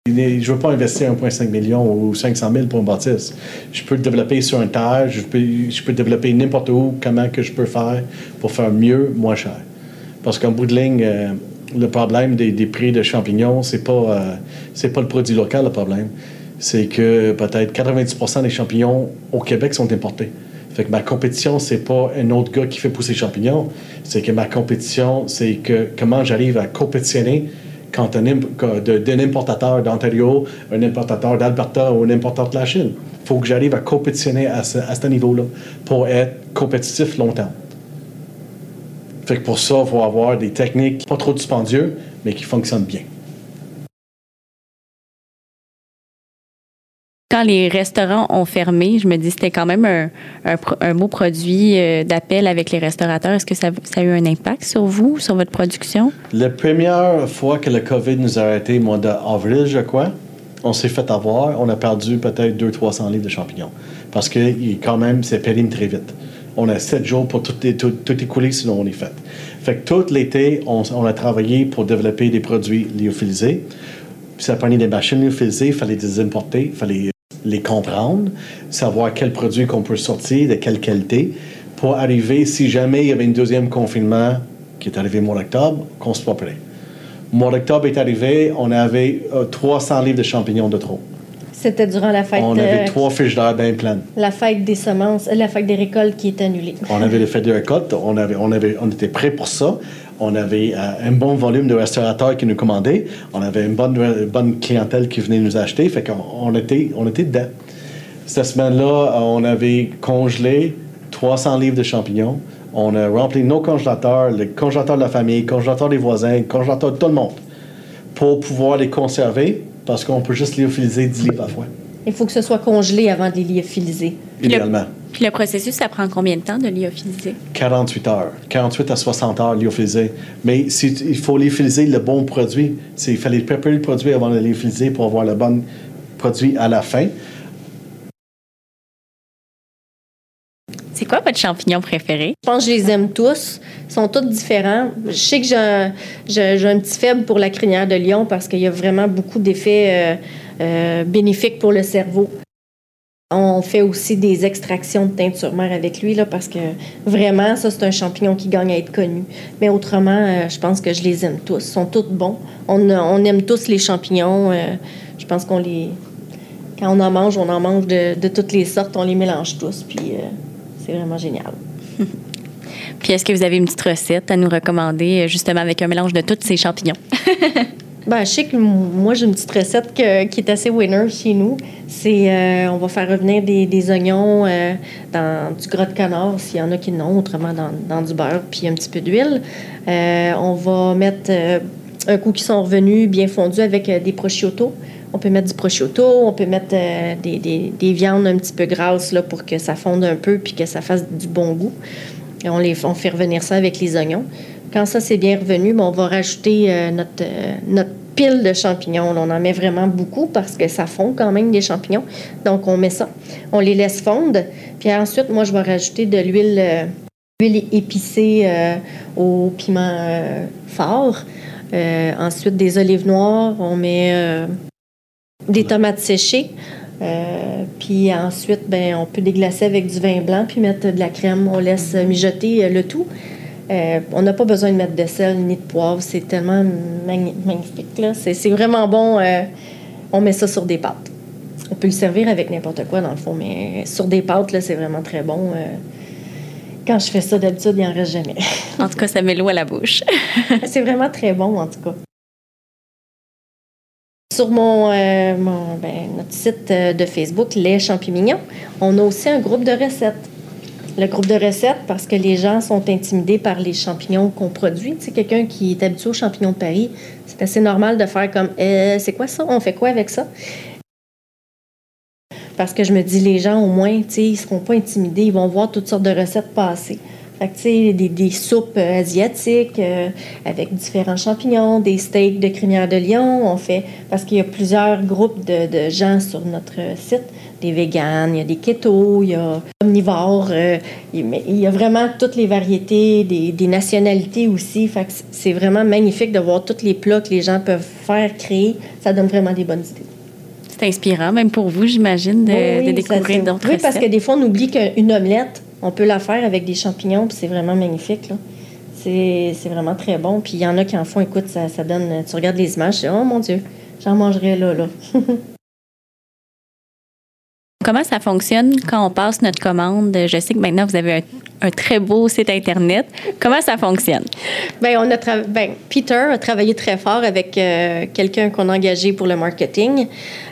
S3: Je ne veux pas investir 1,5 million ou 500 000 pour une bâtisse. Je peux le développer sur un terre, je peux, je peux développer n'importe où, comment que je peux faire pour faire mieux, moins cher. Parce qu'en bout de ligne, euh, le problème des, prix de champignons, c'est pas, euh, c'est pas le produit local le problème. C'est que peut-être 90% des champignons au Québec sont importés. Fait que ma compétition, c'est pas un autre gars qui fait pousser les champignons. C'est que ma compétition, c'est que comment j'arrive à compétitionner quand un, d'un importateur d'Ontario, un importateur d'Alberta ou un importateur de la Chine. Faut que j'arrive à compétitionner à ce niveau-là pour être compétitif longtemps. Fait que pour ça, il faut avoir des techniques pas trop dispendieuses, mais qui fonctionnent bien.
S1: quand les restaurants ont fermé, je me dis c'était quand même un, un, beau produit euh, d'appel avec les restaurateurs. Est-ce que ça, ça, a eu un impact sur vous, sur votre production?
S3: La première fois que le COVID nous a arrêté, mois d'avril, je crois, on s'est fait avoir. On a perdu peut-être 200-300 livres de champignons. Parce que quand même, c'est périme très vite. On a sept jours pour tout, écouler, sinon on est fait. Fait que tout l'été, on, a travaillé pour développer des produits lyophilisés. Puis ça prenait des machines lyophilisées, il fallait les importer, il fallait les comprendre, savoir quels produits qu'on peut sortir, de quelle qualité, pour arriver, si jamais il y avait un deuxième confinement qui est arrivé au mois d'octobre, qu'on soit prêt. Le mois d'octobre est arrivé, on avait 300 euh, livres de champignons de trop.
S2: C'était durant la fête.
S3: On avait trois fiches d'air bien pleines.
S2: La fête des semences, euh, la fête des récoltes qui est annulée.
S3: on avait les fêtes des récoltes, on, avait, on, avait, on était prêt pour ça. On avait euh, un bon volume de restaurateurs qui nous commandaient. On avait une bonne, bonne clientèle qui venait nous acheter. Fait qu'on était, on était dedans. Cette semaine-là, on avait congelé 300 livres de champignons. On a rempli nos congélateurs, le congélateur de la famille, le congélateur des voisins, le congélateur de tout le monde, pour pouvoir les conserver, parce qu'on peut juste lyophilisé 10 livres à la fois.
S2: Il faut que ce soit congelé avant de les lyophilisé.
S3: Idéalement.
S1: Puis le processus, ça prend combien de temps de lyophiliser?
S3: 48 heures. 48 à 60 heures lyophiliser. Mais si, il faut lyophiliser le bon produit. Il fallait préparer le produit avant de le lyophiliser pour avoir le bon produit à la fin.
S1: Quoi votre champignon préféré?
S2: Je pense que je les aime tous. Ils sont tous différents. Je sais que j'ai un, petit faible pour la crinière de lion parce qu'il y a vraiment beaucoup d'effets euh, euh, bénéfiques pour le cerveau. On fait aussi des extractions de teinture mère avec lui, là, parce que vraiment, ça, c'est un champignon qui gagne à être connu. Mais autrement, euh, je pense que je les aime tous. Ils sont tous bons. On, aime tous les champignons. Je pense qu'on les. Quand on en mange, on en mange de, toutes les sortes. On les mélange tous. Puis c'est vraiment génial.
S1: puis est-ce que vous avez une petite recette à nous recommander, justement, avec un mélange de tous ces champignons?
S2: Ben, je sais que moi, j'ai une petite recette qui est assez winner chez nous. C'est, euh, on va faire revenir des, oignons euh, dans du gras de canard, s'il y en a qui n'ont, autrement dans, du beurre, puis un petit peu d'huile. Euh, on va mettre un coup qui sont revenus bien fondus avec des prosciutto. On peut mettre du prosciutto, on peut mettre des, des, viandes un petit peu grasses là, pour que ça fonde un peu puis que ça fasse du bon goût. Et on, les, fait revenir ça avec les oignons. Quand ça c'est bien revenu, ben, on va rajouter euh, notre, euh, notre pile de champignons. on en met vraiment beaucoup parce que ça fond quand même des champignons. Donc, on met ça. On les laisse fondre. Puis ensuite, moi, je vais rajouter de l'huile, euh, épicée au piment fort. ensuite, des olives noires. On met des tomates séchées. puis ensuite, ben, on peut déglacer avec du vin blanc puis mettre de la crème. On laisse mijoter le tout. Euh, on n'a pas besoin de mettre de sel ni de poivre. C'est tellement magnifique. C'est, vraiment bon. Euh, on met ça sur des pâtes. On peut le servir avec n'importe quoi, dans le fond, mais sur des pâtes, là, c'est vraiment très bon. Euh. quand je fais ça, d'habitude, il n'en reste jamais.
S1: en tout cas, ça met l'eau à la bouche.
S2: c'est vraiment très bon, en tout cas. Sur mon, ben, notre site de Facebook, Les Champignons, on a aussi un groupe de recettes. Le groupe de recettes parce que les gens sont intimidés par les champignons qu'on produit. Tu sais, quelqu'un qui est habitué aux champignons de Paris, c'est assez normal de faire comme euh, c'est quoi ça? On fait quoi avec ça Parce que je me dis, les gens, au moins, ils ne seront pas intimidés, ils vont voir toutes sortes de recettes passer. Fait que, tu sais, des, des soupes euh, asiatiques euh, avec différents champignons, des steaks de crinière de lion. On fait, parce qu'il y a plusieurs groupes de, de gens sur notre site des véganes, il y a des keto, il y a omnivores, euh, il y a vraiment toutes les variétés, des, des nationalités aussi. Fait que c'est vraiment magnifique de voir tous les plats que les gens peuvent faire, créer. Ça donne vraiment des bonnes idées.
S1: C'est inspirant, même pour vous, j'imagine, de,
S2: Oui,
S1: de découvrir d'autres
S2: Oui, parce que des fois, on oublie qu'une omelette, on peut la faire avec des champignons, puis c'est vraiment magnifique. là. C'est c'est vraiment très bon. Puis il y en a qui en font, écoute, ça, ça donne. Tu regardes les images, tu dis, oh mon Dieu, j'en mangerais là, là.
S1: Comment ça fonctionne quand on passe notre commande? Je sais que maintenant, vous avez un, un très beau site Internet. Comment ça fonctionne?
S2: Ben, on a tra- ben, Peter a travaillé très fort avec euh, quelqu'un qu'on a engagé pour le marketing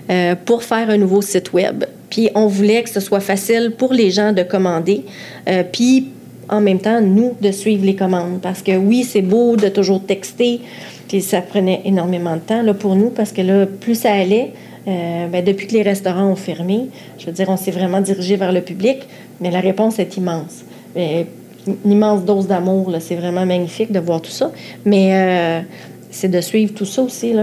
S2: euh, pour faire un nouveau site web. Puis on voulait que ce soit facile pour les gens de commander, euh, puis en même temps, nous, de suivre les commandes. Parce que oui, c'est beau de toujours texter, puis ça prenait énormément de temps là, pour nous, parce que là, plus ça allait, euh, ben, depuis que les restaurants ont fermé, je veux dire, on s'est vraiment dirigé vers le public, mais la réponse est immense. Une immense dose d'amour. C'est vraiment magnifique de voir tout ça. Mais euh, c'est de suivre tout ça aussi.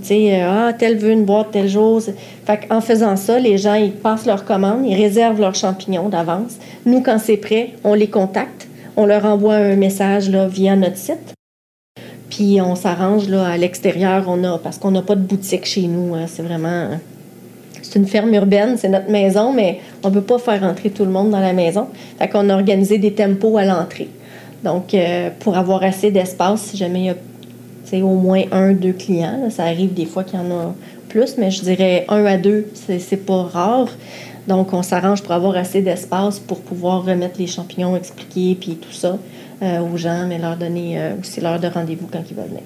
S2: Sais, euh, ah, tel veut une boîte, tel jour. Fait en faisant ça, les gens, ils passent leur commande, ils réservent leurs champignons d'avance. Nous, quand c'est prêt, on les contacte. On leur envoie un message là, via notre site. Puis on s'arrange là, à l'extérieur, on a, parce qu'on n'a pas de boutique chez nous. hein. c'est vraiment. C'est une ferme urbaine, c'est notre maison, mais on ne peut pas faire entrer tout le monde dans la maison. Fait qu'on a organisé des tempos à l'entrée. Donc, euh, pour avoir assez d'espace, si jamais il y a au moins un, deux clients, là, ça arrive des fois qu'il y en a plus, mais je dirais un à deux, c'est, c'est pas rare. Donc, on s'arrange pour avoir assez d'espace pour pouvoir remettre les champignons, expliquer, puis tout ça euh, aux gens, mais leur donner euh, aussi l'heure de rendez-vous quand ils veulent venir.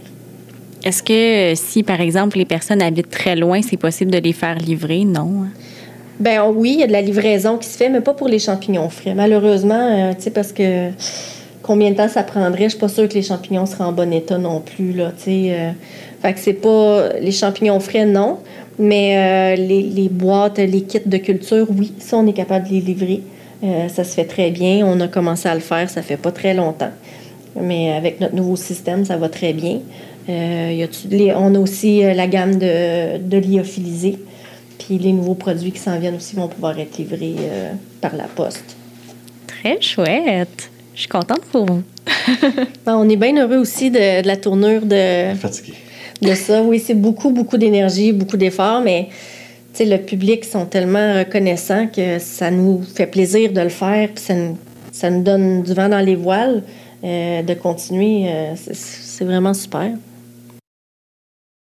S1: Est-ce que si, par exemple, les personnes habitent très loin, c'est possible de les faire livrer? Non. hein?
S2: Ben oui, il y a de la livraison qui se fait, mais pas pour les champignons frais. Malheureusement, euh, tu sais, parce que combien de temps ça prendrait, je suis pas sûre que les champignons seraient en bon état non plus, là, euh. fait que c'est pas... Les champignons frais, non. Mais euh, les, boîtes, les kits de culture, oui, ça, on est capable de les livrer. Euh, ça se fait très bien. On a commencé à le faire, ça fait pas très longtemps. Mais avec notre nouveau système, ça va très bien. Euh, on a aussi la gamme de, de. Puis les nouveaux produits qui s'en viennent aussi vont pouvoir être livrés par la poste.
S1: Très chouette. Je suis contente pour vous.
S2: Ben, on est bien heureux aussi de, de la tournure de,
S3: Fatigué.
S2: de ça. Oui, c'est beaucoup, beaucoup d'énergie, beaucoup d'efforts, mais tu sais, le public sont tellement reconnaissants que ça nous fait plaisir de le faire, puis ça nous, ça nous donne du vent dans les voiles euh, de continuer. euh, c'est- vraiment super.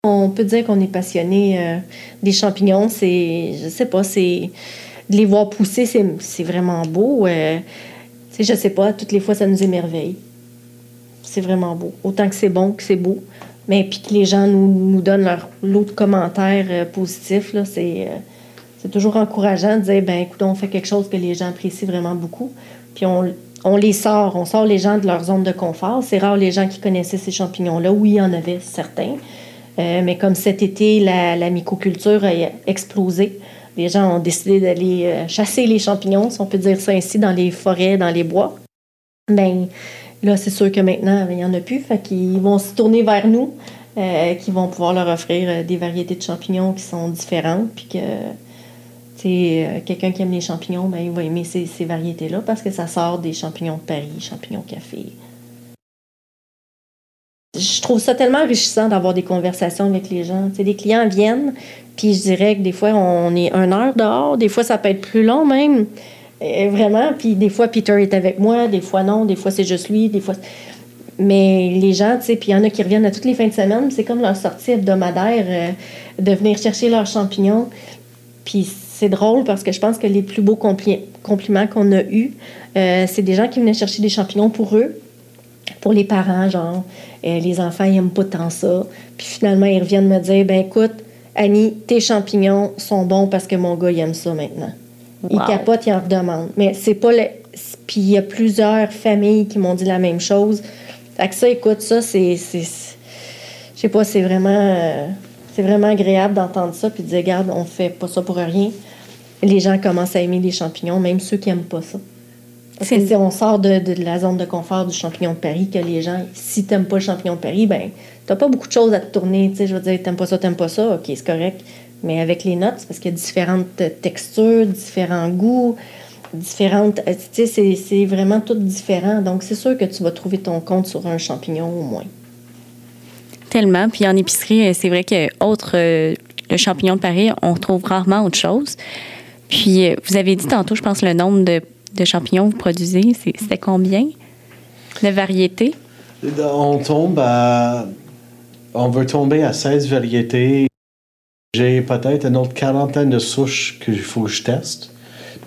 S2: On peut dire qu'on est passionné euh, des champignons. C'est, je sais pas, c'est de les voir pousser, c'est, c'est vraiment beau. Sais, je sais pas, toutes les fois, ça nous émerveille. C'est vraiment beau. Autant que c'est bon, que c'est beau. Mais puis que les gens nous, donnent leur lot de commentaires euh, positifs, euh, c'est toujours encourageant de dire, ben écoute, on fait quelque chose que les gens apprécient vraiment beaucoup. Puis on, on les sort, on sort les gens de leur zone de confort. C'est rare les gens qui connaissaient ces champignons-là. Oui, il y en avait certains. Euh, mais comme cet été, la, la mycoculture a explosé. Les gens ont décidé d'aller euh, chasser les champignons, si on peut dire ça ainsi, dans les forêts, dans les bois. Ben, là, c'est sûr que maintenant, il n'y en a plus. Fait qu'ils vont se tourner vers nous, euh, qui vont pouvoir leur offrir euh, des variétés de champignons qui sont différentes. Puis que, quelqu'un qui aime les champignons, ben, il va aimer ces, ces variétés-là parce que ça sort des champignons de Paris, champignons café. Je trouve ça tellement enrichissant d'avoir des conversations avec les gens. Tu sais, les clients viennent, puis je dirais que des fois, on est une heure dehors, des fois, ça peut être plus long même. Euh, vraiment. Puis des fois, Peter est avec moi, des fois non, des fois c'est juste lui, des fois. Mais les gens, tu sais, puis il y en a qui reviennent à toutes les fins de semaine, c'est comme leur sortie hebdomadaire euh, de venir chercher leurs champignons. Puis c'est drôle parce que je pense que les plus beaux compli- compliments qu'on a eus, euh, c'est des gens qui venaient chercher des champignons pour eux, pour les parents, genre, euh, les enfants, ils n'aiment pas tant ça. Puis finalement, ils reviennent me dire, ben écoute, Annie, tes champignons sont bons parce que mon gars, il aime ça maintenant. Il
S1: Wow.
S2: capote, il en redemande. Mais c'est pas le- Puis il y a plusieurs familles qui m'ont dit la même chose. Fait que ça, écoute, ça, c'est. c'est- Je sais pas, c'est vraiment. euh, c'est vraiment agréable d'entendre ça puis de dire, regarde, on fait pas ça pour rien. Les gens commencent à aimer les champignons, même ceux qui aiment pas ça.
S1: C'est-
S2: si on sort de, de la zone de confort du champignon de Paris, que les gens, si t'aimes pas le champignon de Paris, ben t'as pas beaucoup de choses à te tourner. Tu sais, je veux dire, t'aimes pas ça, t'aimes pas ça, ok, c'est correct. Mais avec les notes, c'est parce qu'il y a différentes textures, différents goûts, différentes. euh, Tu sais, c'est- c'est vraiment tout différent. Donc, c'est sûr que tu vas trouver ton compte sur un champignon au moins.
S1: Tellement. Puis en épicerie, euh, c'est vrai que autre euh, le champignon de Paris, on trouve rarement autre chose. Puis vous avez dit tantôt, je pense, le nombre de, de champignons vous produisez. C'était combien de variétés?
S3: On tombe à. On veut tomber à 16 variétés. J'ai peut-être une autre quarantaine de souches qu'il faut que je teste.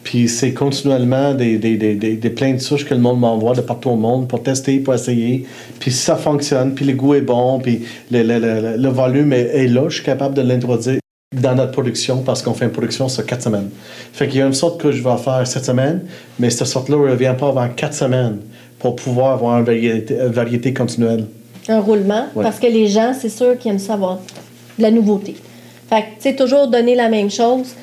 S3: Puis c'est continuellement des, des, des, des, plein de souches que le monde m'envoie de partout au monde pour tester, pour essayer. Puis si ça fonctionne, puis le goût est bon, puis le, le, le, volume est là, je suis capable de l'introduire dans notre production parce qu'on fait une production sur quatre semaines. Fait qu'il y a une sorte que je vais faire cette semaine, mais cette sorte-là ne revient pas avant quatre semaines pour pouvoir avoir une variété, une variété continuelle.
S2: Un roulement,
S3: Ouais.
S2: parce que les gens, c'est sûr qu'ils aiment savoir de la nouveauté. Fait que, tu sais, toujours donner la même chose.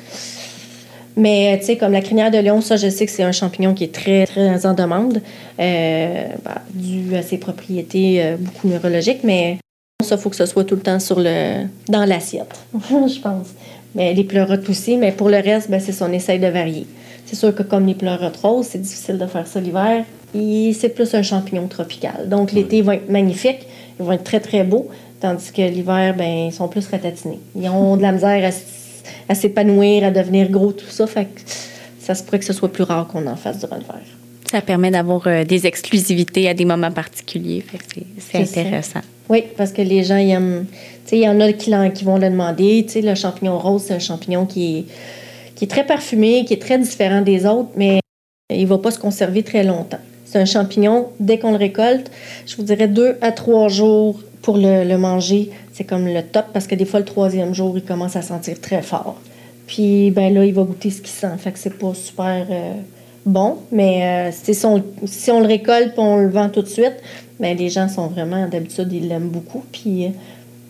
S2: Mais, tu sais, comme la crinière de lion, ça, je sais que c'est un champignon qui est très, très en demande, euh, bah, dû à ses propriétés euh, beaucoup neurologiques, mais ça, il faut que ce soit tout le temps sur le, dans l'assiette, je pense. Mais les pleurotes aussi, mais pour le reste, ben, c'est ça, on essaye de varier. C'est sûr que comme les pleurotes roses, c'est difficile de faire ça l'hiver. Et c'est plus un champignon tropical. Donc l'été, ils vont être magnifiques, ils vont être très, très beaux, tandis que l'hiver, ben, ils sont plus ratatinés. Ils ont de la misère à, s'épanouir, à devenir gros, tout ça. Fait que ça se pourrait que ce soit plus rare qu'on en fasse durant l'hiver.
S1: Ça permet d'avoir euh, des exclusivités à des moments particuliers. C'est-
S2: ça. Oui, parce que les gens, ils aiment. Il y en a qui, qui vont le demander. Le champignon rose, c'est un champignon qui est, qui est très parfumé, qui est très différent des autres, mais il ne va pas se conserver très longtemps. C'est un champignon, dès qu'on le récolte, je vous dirais deux à trois jours pour le, le manger. C'est comme le top, parce que des fois, le troisième jour, il commence à sentir très fort. Puis, ben là, il va goûter ce qu'il sent. Fait que c'est pas super euh, bon, mais euh, si, on, si on le récolte et on le vend tout de suite, ben, les gens sont vraiment, d'habitude, ils l'aiment beaucoup. Puis, euh,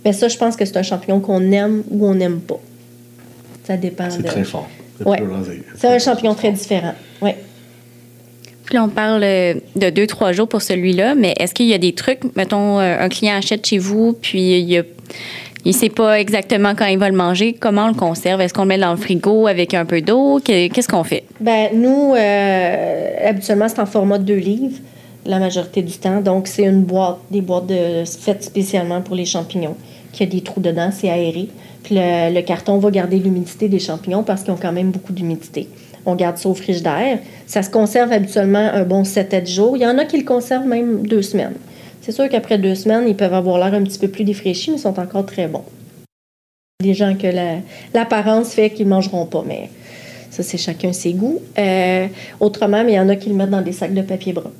S2: ben, ça, je pense que c'est un champignon qu'on aime ou on n'aime pas. Ça dépend.
S3: C'est
S2: de-
S3: très fort.
S2: Ouais. C'est un champignon très différent. Oui.
S1: Puis là, on parle euh, de deux, trois jours pour celui-là, mais est-ce qu'il y a des trucs, mettons, un client achète chez vous, puis il a- il sait pas exactement quand il va le manger, comment on le conserve? Est-ce qu'on le met dans le frigo avec un peu d'eau? Que- Qu'est-ce qu'on fait?
S2: Ben, nous, euh, habituellement, c'est en format de deux livres, la majorité du temps. Donc, c'est une boîte, des boîtes faites spécialement pour les champignons, qui a des trous dedans, c'est aéré. Puis le, le carton va garder l'humidité des champignons parce qu'ils ont quand même beaucoup d'humidité. On garde ça au frigidaire. Ça se conserve habituellement un bon 7 à 10 jours. Il y en a qui le conservent même deux semaines. C'est sûr qu'après deux semaines, ils peuvent avoir l'air un petit peu plus défraîchis, mais ils sont encore très bons. Des gens que la- l'apparence fait qu'ils ne mangeront pas, mais ça, c'est chacun ses goûts. Euh, autrement, il y en a qui le mettent dans des sacs de papier brun.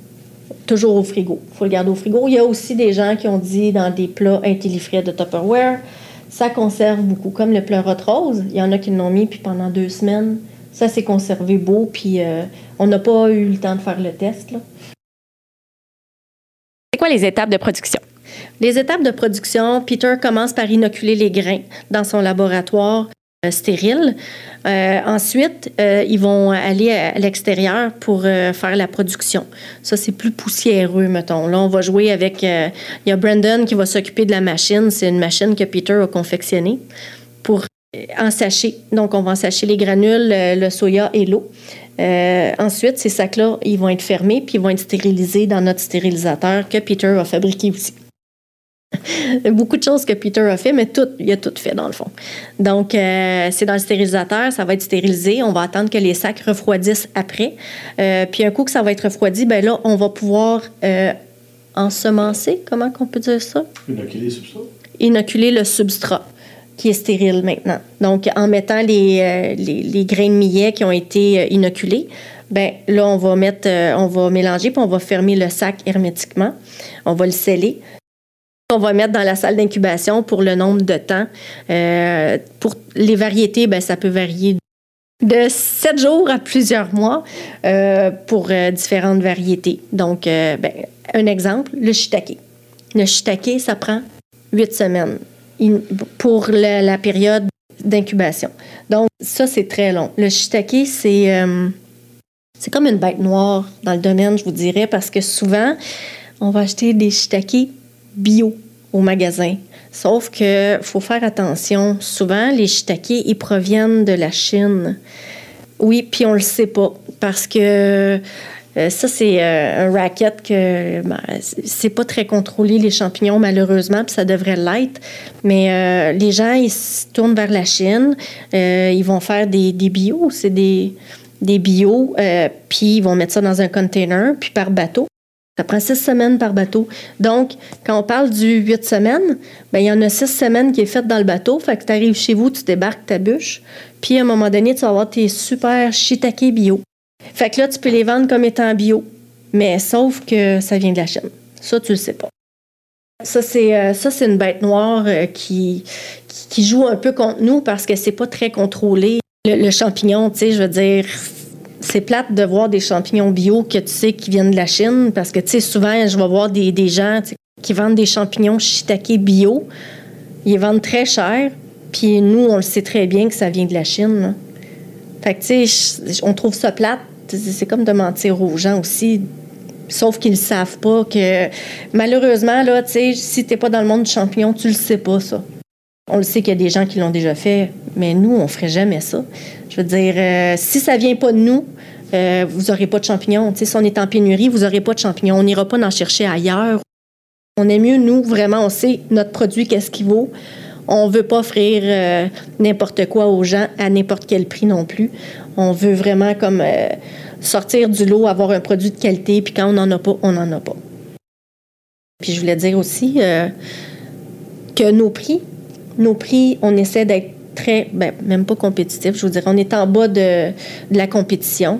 S2: Toujours au frigo. Il faut le garder au frigo. Il y a aussi des gens qui ont dit dans des plats intellifrais de Tupperware, ça conserve beaucoup. Comme le pleurote rose, il y en a qui l'ont mis, puis pendant deux semaines, ça s'est conservé beau, puis euh, on n'a pas eu le temps de faire le test.
S1: C'est quoi les étapes de production?
S2: Les étapes de production, Peter commence par inoculer les grains dans son laboratoire euh, stérile. Euh, ensuite, euh, ils vont aller à l'extérieur pour faire la production. Ça, c'est plus poussiéreux, mettons. Là, on va jouer avec... Il y a Brandon qui va s'occuper de la machine. C'est une machine que Peter a confectionnée pour euh, ensacher. Donc, on va ensacher les granules, le soya et l'eau. Euh, ensuite, ces sacs-là, ils vont être fermés puis ils vont être stérilisés dans notre stérilisateur que Peter a fabriqué aussi. Beaucoup de choses que Peter a fait, mais tout, il a tout fait dans le fond. Donc, euh, c'est dans le stérilisateur, ça va être stérilisé. On va attendre que les sacs refroidissent après. Euh, puis un coup que ça va être refroidi, ben là, on va pouvoir ensemencer, comment qu'on peut dire ça?
S3: Inoculer sur ça.
S2: inoculer le substrat qui est stérile maintenant. Donc, en mettant les, euh, les, les grains de millet qui ont été euh, inoculés, ben là, on va mettre, euh, on va mélanger puis on va fermer le sac hermétiquement. On va le sceller. On va mettre dans la salle d'incubation pour le nombre de temps. Euh, pour les variétés, ben, ça peut varier de 7 jours à plusieurs mois pour différentes variétés. Donc, ben, un exemple, le shiitake. Le shiitake, ça prend 8 semaines pour la, période d'incubation. Donc, ça, c'est très long. Le shiitake, c'est c'est comme une bête noire dans le domaine, je vous dirais, parce que souvent, on va acheter des shiitake bio au magasin. Sauf que faut faire attention. Souvent, les shiitake, ils proviennent de la Chine. Oui, puis on le sait pas parce que euh, ça, c'est euh, un racket que ben, c'est pas très contrôlé, les champignons, malheureusement, puis ça devrait l'être. Mais euh, les gens, ils se tournent vers la Chine. ils vont faire des, des bio. C'est des, des bio, puis ils vont mettre ça dans un container, puis par bateau. Ça prend six semaines par bateau. Donc, quand on parle du huit semaines, ben, il y en a six semaines qui est faite dans le bateau. Fait que tu arrives chez vous, tu débarques ta bûche. Puis, à un moment donné, tu vas avoir tes super shiitake bio. Fait que là, tu peux les vendre comme étant bio. Mais sauf que ça vient de la Chine. Ça, tu le sais pas. Ça, c'est, euh, une bête noire euh, qui, joue un peu contre nous parce que c'est pas très contrôlé. Le, champignon, tu sais, je veux dire, c'est plate de voir des champignons bio que tu sais qui viennent de la Chine parce que tu sais souvent je vais voir des, gens qui vendent des champignons shiitake bio. Ils vendent très cher, puis nous on le sait très bien que ça vient de la Chine. Fait que tu sais on trouve ça plate, c'est comme de mentir aux gens aussi. Sauf qu'ils ne savent pas que malheureusement là, tu si t'es pas dans le monde du champignon, tu le sais pas ça. On le sait qu'il y a des gens qui l'ont déjà fait, mais nous, on ferait jamais ça. Je veux dire, euh, si ça vient pas de nous, euh, vous n'aurez pas de champignons. si on est en pénurie, vous n'aurez pas de champignons. On n'ira pas en chercher ailleurs. On est mieux, nous, vraiment, on sait notre produit, qu'est-ce qu'il vaut. On veut pas offrir euh, n'importe quoi aux gens à n'importe quel prix non plus. On veut vraiment comme sortir du lot, avoir un produit de qualité, puis quand on n'en a pas, on n'en a pas. Puis je voulais dire aussi que nos prix, nos prix, on essaie d'être très, ben, même pas compétitif, je vous dirais, on est en bas de, la compétition.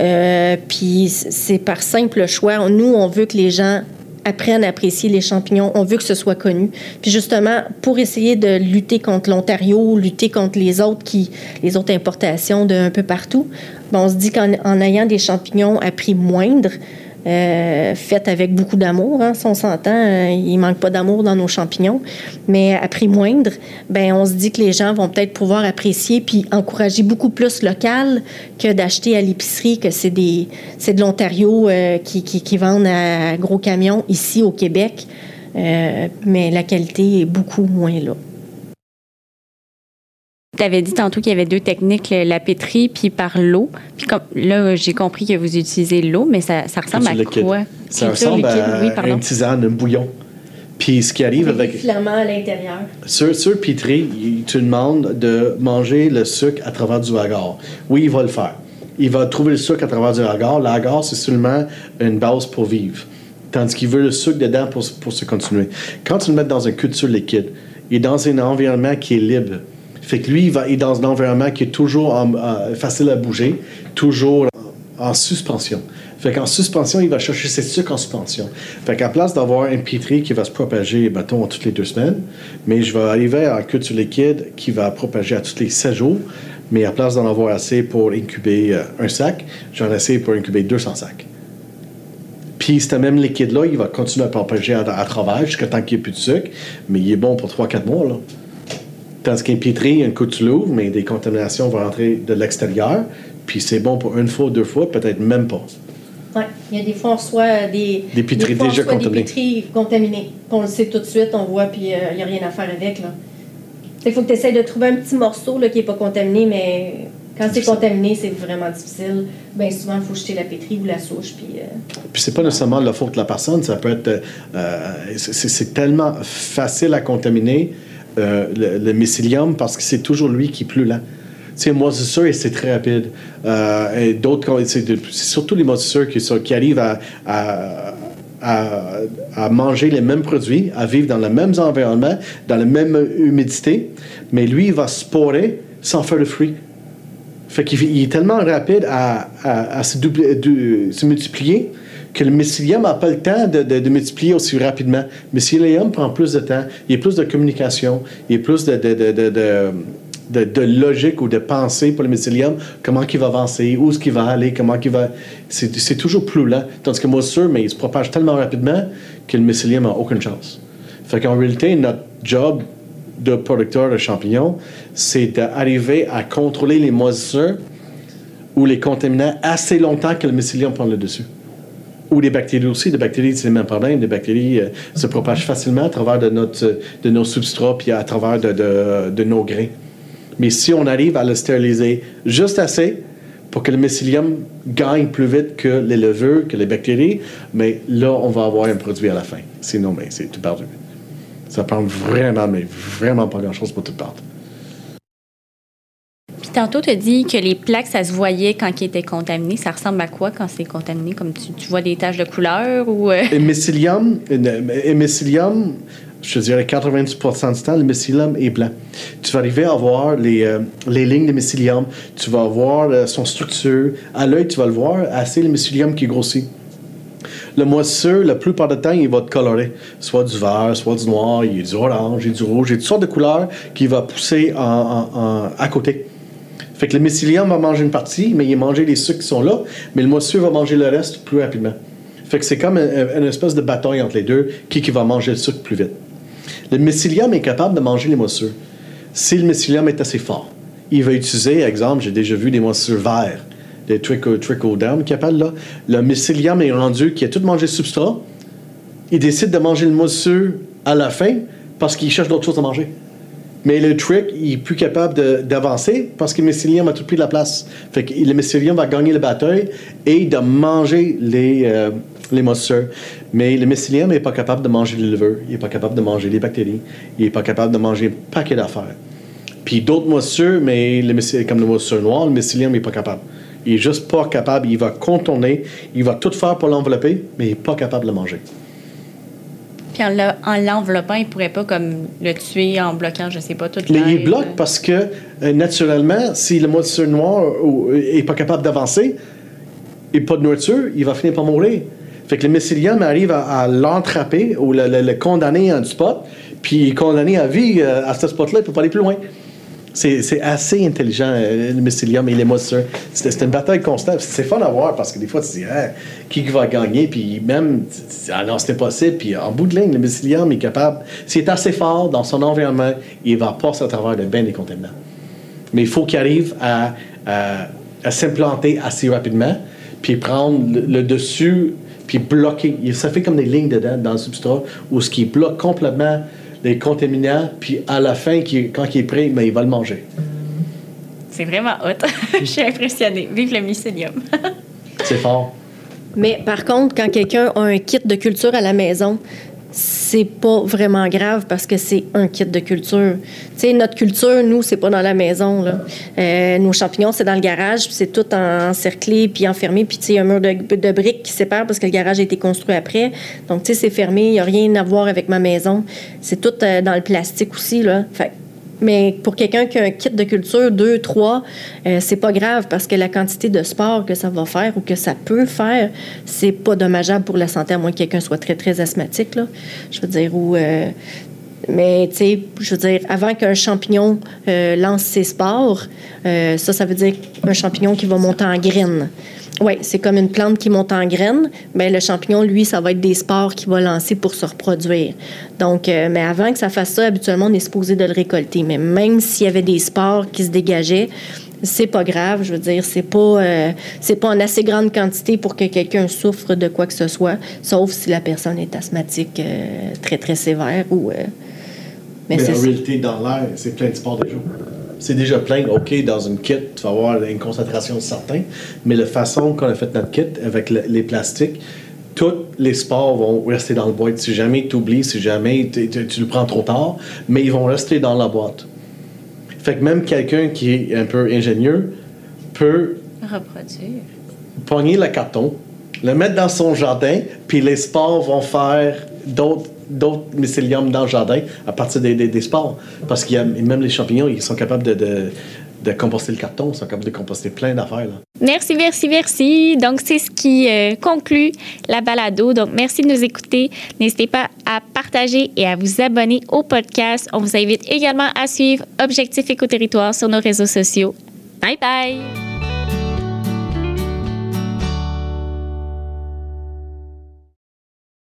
S2: Euh, puis c'est par simple choix. Nous, on veut que les gens apprennent à apprécier les champignons. On veut que ce soit connu. Puis justement, pour essayer de lutter contre l'Ontario, lutter contre les autres qui, les autres importations d'un peu partout, ben, on se dit qu'en ayant des champignons à prix moindre, euh, faite avec beaucoup d'amour. Hein, on s'entend, euh, il manque pas d'amour dans nos champignons. Mais à prix moindre, ben on se dit que les gens vont peut-être pouvoir apprécier puis encourager beaucoup plus local que d'acheter à l'épicerie, que c'est de l'Ontario euh, qui, qui, qui, vendent à gros camions ici au Québec. mais la qualité est beaucoup moins là.
S1: Tu avais dit tantôt qu'il y avait deux techniques, la pétrie puis par l'eau. Puis comme, là, j'ai compris que vous utilisez l'eau, mais ça, ça ressemble à quoi?
S3: Ça ressemble à une tisane, un bouillon. Puis ce qui arrive avec.
S2: Filament à l'intérieur.
S3: Sur, sur Pétri, tu demandes de manger le sucre à travers du agar. Oui, il va le faire. Il va trouver le sucre à travers du agar. L'agar, c'est seulement une base pour vivre. Tandis qu'il veut le sucre dedans pour, pour se continuer. Quand tu le mets dans un culture liquide, il est dans un environnement qui est libre fait que lui, il, va, est dans un environnement qui est toujours facile à bouger, toujours en, suspension. Fait qu'en suspension, il va chercher ses sucres en suspension. Fait qu'à place d'avoir un pétri qui va se propager, mettons, toutes les deux semaines, mais je vais arriver à un culture liquide qui va propager à tous les 7 jours, mais à place d'en avoir assez pour incuber euh, un sac, j'en ai assez pour incuber 200 sacs. Puis ce même liquide-là, il va continuer à propager à, à travers jusqu'à temps qu'il n'y ait plus de sucre, mais il est bon pour 3-4 mois, là. Tandis qu'un pétri, un coup tu l'ouvres, mais des contaminations vont rentrer de l'extérieur. Puis c'est bon pour une fois, deux fois, peut-être même pas.
S2: Oui, il y a des fois, on reçoit des,
S3: des déjà contaminés.
S2: Des pétris contaminés. On le sait tout de suite, on voit, puis euh, il n'y a rien à faire avec. Il faut que tu essaies de trouver un petit morceau là, qui n'est pas contaminé, mais quand c'est contaminé, c'est vraiment difficile. Bien souvent, il faut jeter la pétrie ou la souche. Puis, euh...
S3: puis c'est pas nécessairement la faute de la personne, ça peut être. Euh, c'est tellement facile à contaminer euh, le, mycélium parce que c'est toujours lui qui est plus lent. Sais, moisissure, c'est très rapide. Euh, et d'autres, c'est surtout les moisissures qui, arrivent à, à, manger les mêmes produits, à vivre dans le même environnement, dans la même humidité, mais lui, il va sporer sans faire de fruit. Fait qu'il est tellement rapide à, à, se, se multiplier que le mycélium n'a pas le temps de, de, multiplier aussi rapidement. Le mycélium prend plus de temps, il y a plus de communication, il y a plus de, de de, de logique ou de pensée pour le mycélium, comment il va avancer, où est-ce qu'il va aller, comment il va... C'est toujours plus lent. Tandis que moisissure, mais il se propage tellement rapidement que le mycélium n'a aucune chance. Fait qu'en réalité, notre job de producteur de champignons, c'est d'arriver à contrôler les moisissures ou les contaminants assez longtemps que le mycélium prend le dessus. Ou les bactéries aussi. Les bactéries, c'est le même problème. Les bactéries euh, se propagent facilement à travers de, notre, de nos substrats puis à travers de, de, nos grains. Mais si on arrive à le stériliser juste assez pour que le mycélium gagne plus vite que les levures, que les bactéries, mais là, on va avoir un produit à la fin. Sinon, mais c'est tout perdu. Ça prend vraiment, mais vraiment pas grand-chose pour tout perdre.
S1: Tantôt, tu as dit que les plaques, ça se voyait quand ils étaient contaminés. Ça ressemble à quoi quand c'est contaminé? Comme tu, vois des taches de couleur ou... euh,
S3: Et je dirais 90% du temps, le mycélium est blanc. Tu vas arriver à voir les, euh, les lignes de mycélium, tu vas voir euh, son structure. À l'œil, tu vas le voir, assez le mycélium qui grossit. Le moisseux, la plupart du temps, il va te colorer. Soit du vert, soit du noir, il y a du orange, il y a du rouge, il y a toutes sortes de couleurs qui va pousser à côté. Fait que le mycélium va manger une partie, mais il va manger les sucres qui sont là, mais le moisseux va manger le reste plus rapidement. Fait que c'est comme un- une espèce de bataille entre les deux, qui, va manger le sucre plus vite. Le mycélium est capable de manger les moisseux. Si le mycélium est assez fort, il va utiliser, exemple, j'ai déjà vu des moisseux verts, des down qui appellent là. Le mycélium est rendu qui a tout mangé le substrat. Il décide de manger le moisseux à la fin parce qu'il cherche d'autres choses à manger. Mais le trick, il est plus capable d'avancer parce que le mycélium a tout pris de la place. Fait le mycélium va gagner le bataille et de manger les, euh, les. Mais le mycélium n'est pas capable de manger les levures, il n'est pas capable de manger les bactéries, il n'est pas capable de manger un paquet d'affaires. Puis d'autres moissures, mais le comme le moissure noir, le mycélium n'est pas capable. Il est juste pas capable. Il va contourner, il va tout faire pour l'envelopper, mais il n'est pas capable de le manger.
S1: Puis en le- en l'enveloppant, il pourrait pas comme le tuer en bloquant, je sais pas, toute
S3: Mais
S1: l'air.
S3: il bloque parce que, euh, naturellement, si le moissure noir n'est pas capable d'avancer et pas de nourriture, il va finir par mourir. Fait que le mycélium arrive à, à l'entrapper ou le, le- le condamner à un spot, puis il est condamné à vie euh, à ce spot-là, il ne peut pas aller plus loin. C'est c'est assez intelligent, euh, le mycélium et les moissures. C'est c'est une bataille constante. C'est fun à voir parce que des fois, tu te dis, Ah, qui va gagner? Puis même, ah non, c'était possible. Puis en bout de ligne, le mycélium est capable, s'il est assez fort dans son environnement, il va passer à travers de bien des contaminants. Mais il faut qu'il arrive à, s'implanter assez rapidement, puis prendre le, le dessus, puis bloquer. Ça fait comme des lignes dedans, dans le substrat, où ce qui bloque complètement les contaminants, puis à la fin, qui- quand il est prêt, mais il va le manger.
S1: C'est vraiment hot. Je suis impressionnée. Vive le mycélium.
S3: C'est fort.
S2: Mais par contre, quand quelqu'un a un kit de culture à la maison, c'est pas vraiment grave parce que c'est un kit de culture. Tu sais, notre culture, nous, c'est pas dans la maison. Là. Euh, nos champignons, c'est dans le garage, c'est tout encerclé, puis enfermé, puis tu sais, il y a un mur de, de briques qui sépare parce que le garage a été construit après. Donc, tu sais, c'est fermé, il n'y a rien à voir avec ma maison. C'est tout euh, dans le plastique aussi. Là. Fait mais pour quelqu'un qui a un kit de culture, deux, trois, euh, c'est pas grave parce que la quantité de sport que ça va faire ou que ça peut faire, c'est pas dommageable pour la santé, à moins que quelqu'un soit très, très asthmatique, là. Je veux dire, euh, mais, tu sais, je veux dire, avant qu'un champignon euh, lance ses spores, euh, ça, ça veut dire un champignon qui va monter en graines. Oui, c'est comme une plante qui monte en graines. Bien, le champignon, lui, ça va être des spores qu'il va lancer pour se reproduire. Donc, euh, mais avant que ça fasse ça, habituellement, on est supposé de le récolter. Mais même s'il y avait des spores qui se dégageaient, c'est pas grave. Je veux dire, c'est pas, euh, c'est pas en assez grande quantité pour que quelqu'un souffre de quoi que ce soit, sauf si la personne est asthmatique euh, très, très sévère ou. mais
S3: Mais,
S2: c'est
S3: en réalité, dans l'air, c'est plein de sports déjà. C'est déjà plein. OK, dans une kit, tu vas avoir une concentration certaine, mais la façon qu'on a fait notre kit avec le- les plastiques, tous les sports vont rester dans le boîte. Si jamais tu oublies, si jamais tu, le prends trop tard, mais ils vont rester dans la boîte. Fait que même quelqu'un qui est un peu ingénieux peut
S1: Reproduire.
S3: pogner le carton, le mettre dans son jardin, puis les spores vont faire d'autres d'autres mycéliums dans le jardin à partir des, des, des spores. Parce qu'il y a même les champignons, ils sont capables de, de, de composter le carton, ils sont capables de composter plein d'affaires.
S1: Merci, merci, merci. Donc, c'est ce qui euh, conclut la balado. Donc, merci de nous écouter. N'hésitez pas à partager et à vous abonner au podcast. On vous invite également à suivre Objectif Éco-Territoire sur nos réseaux sociaux. Bye bye!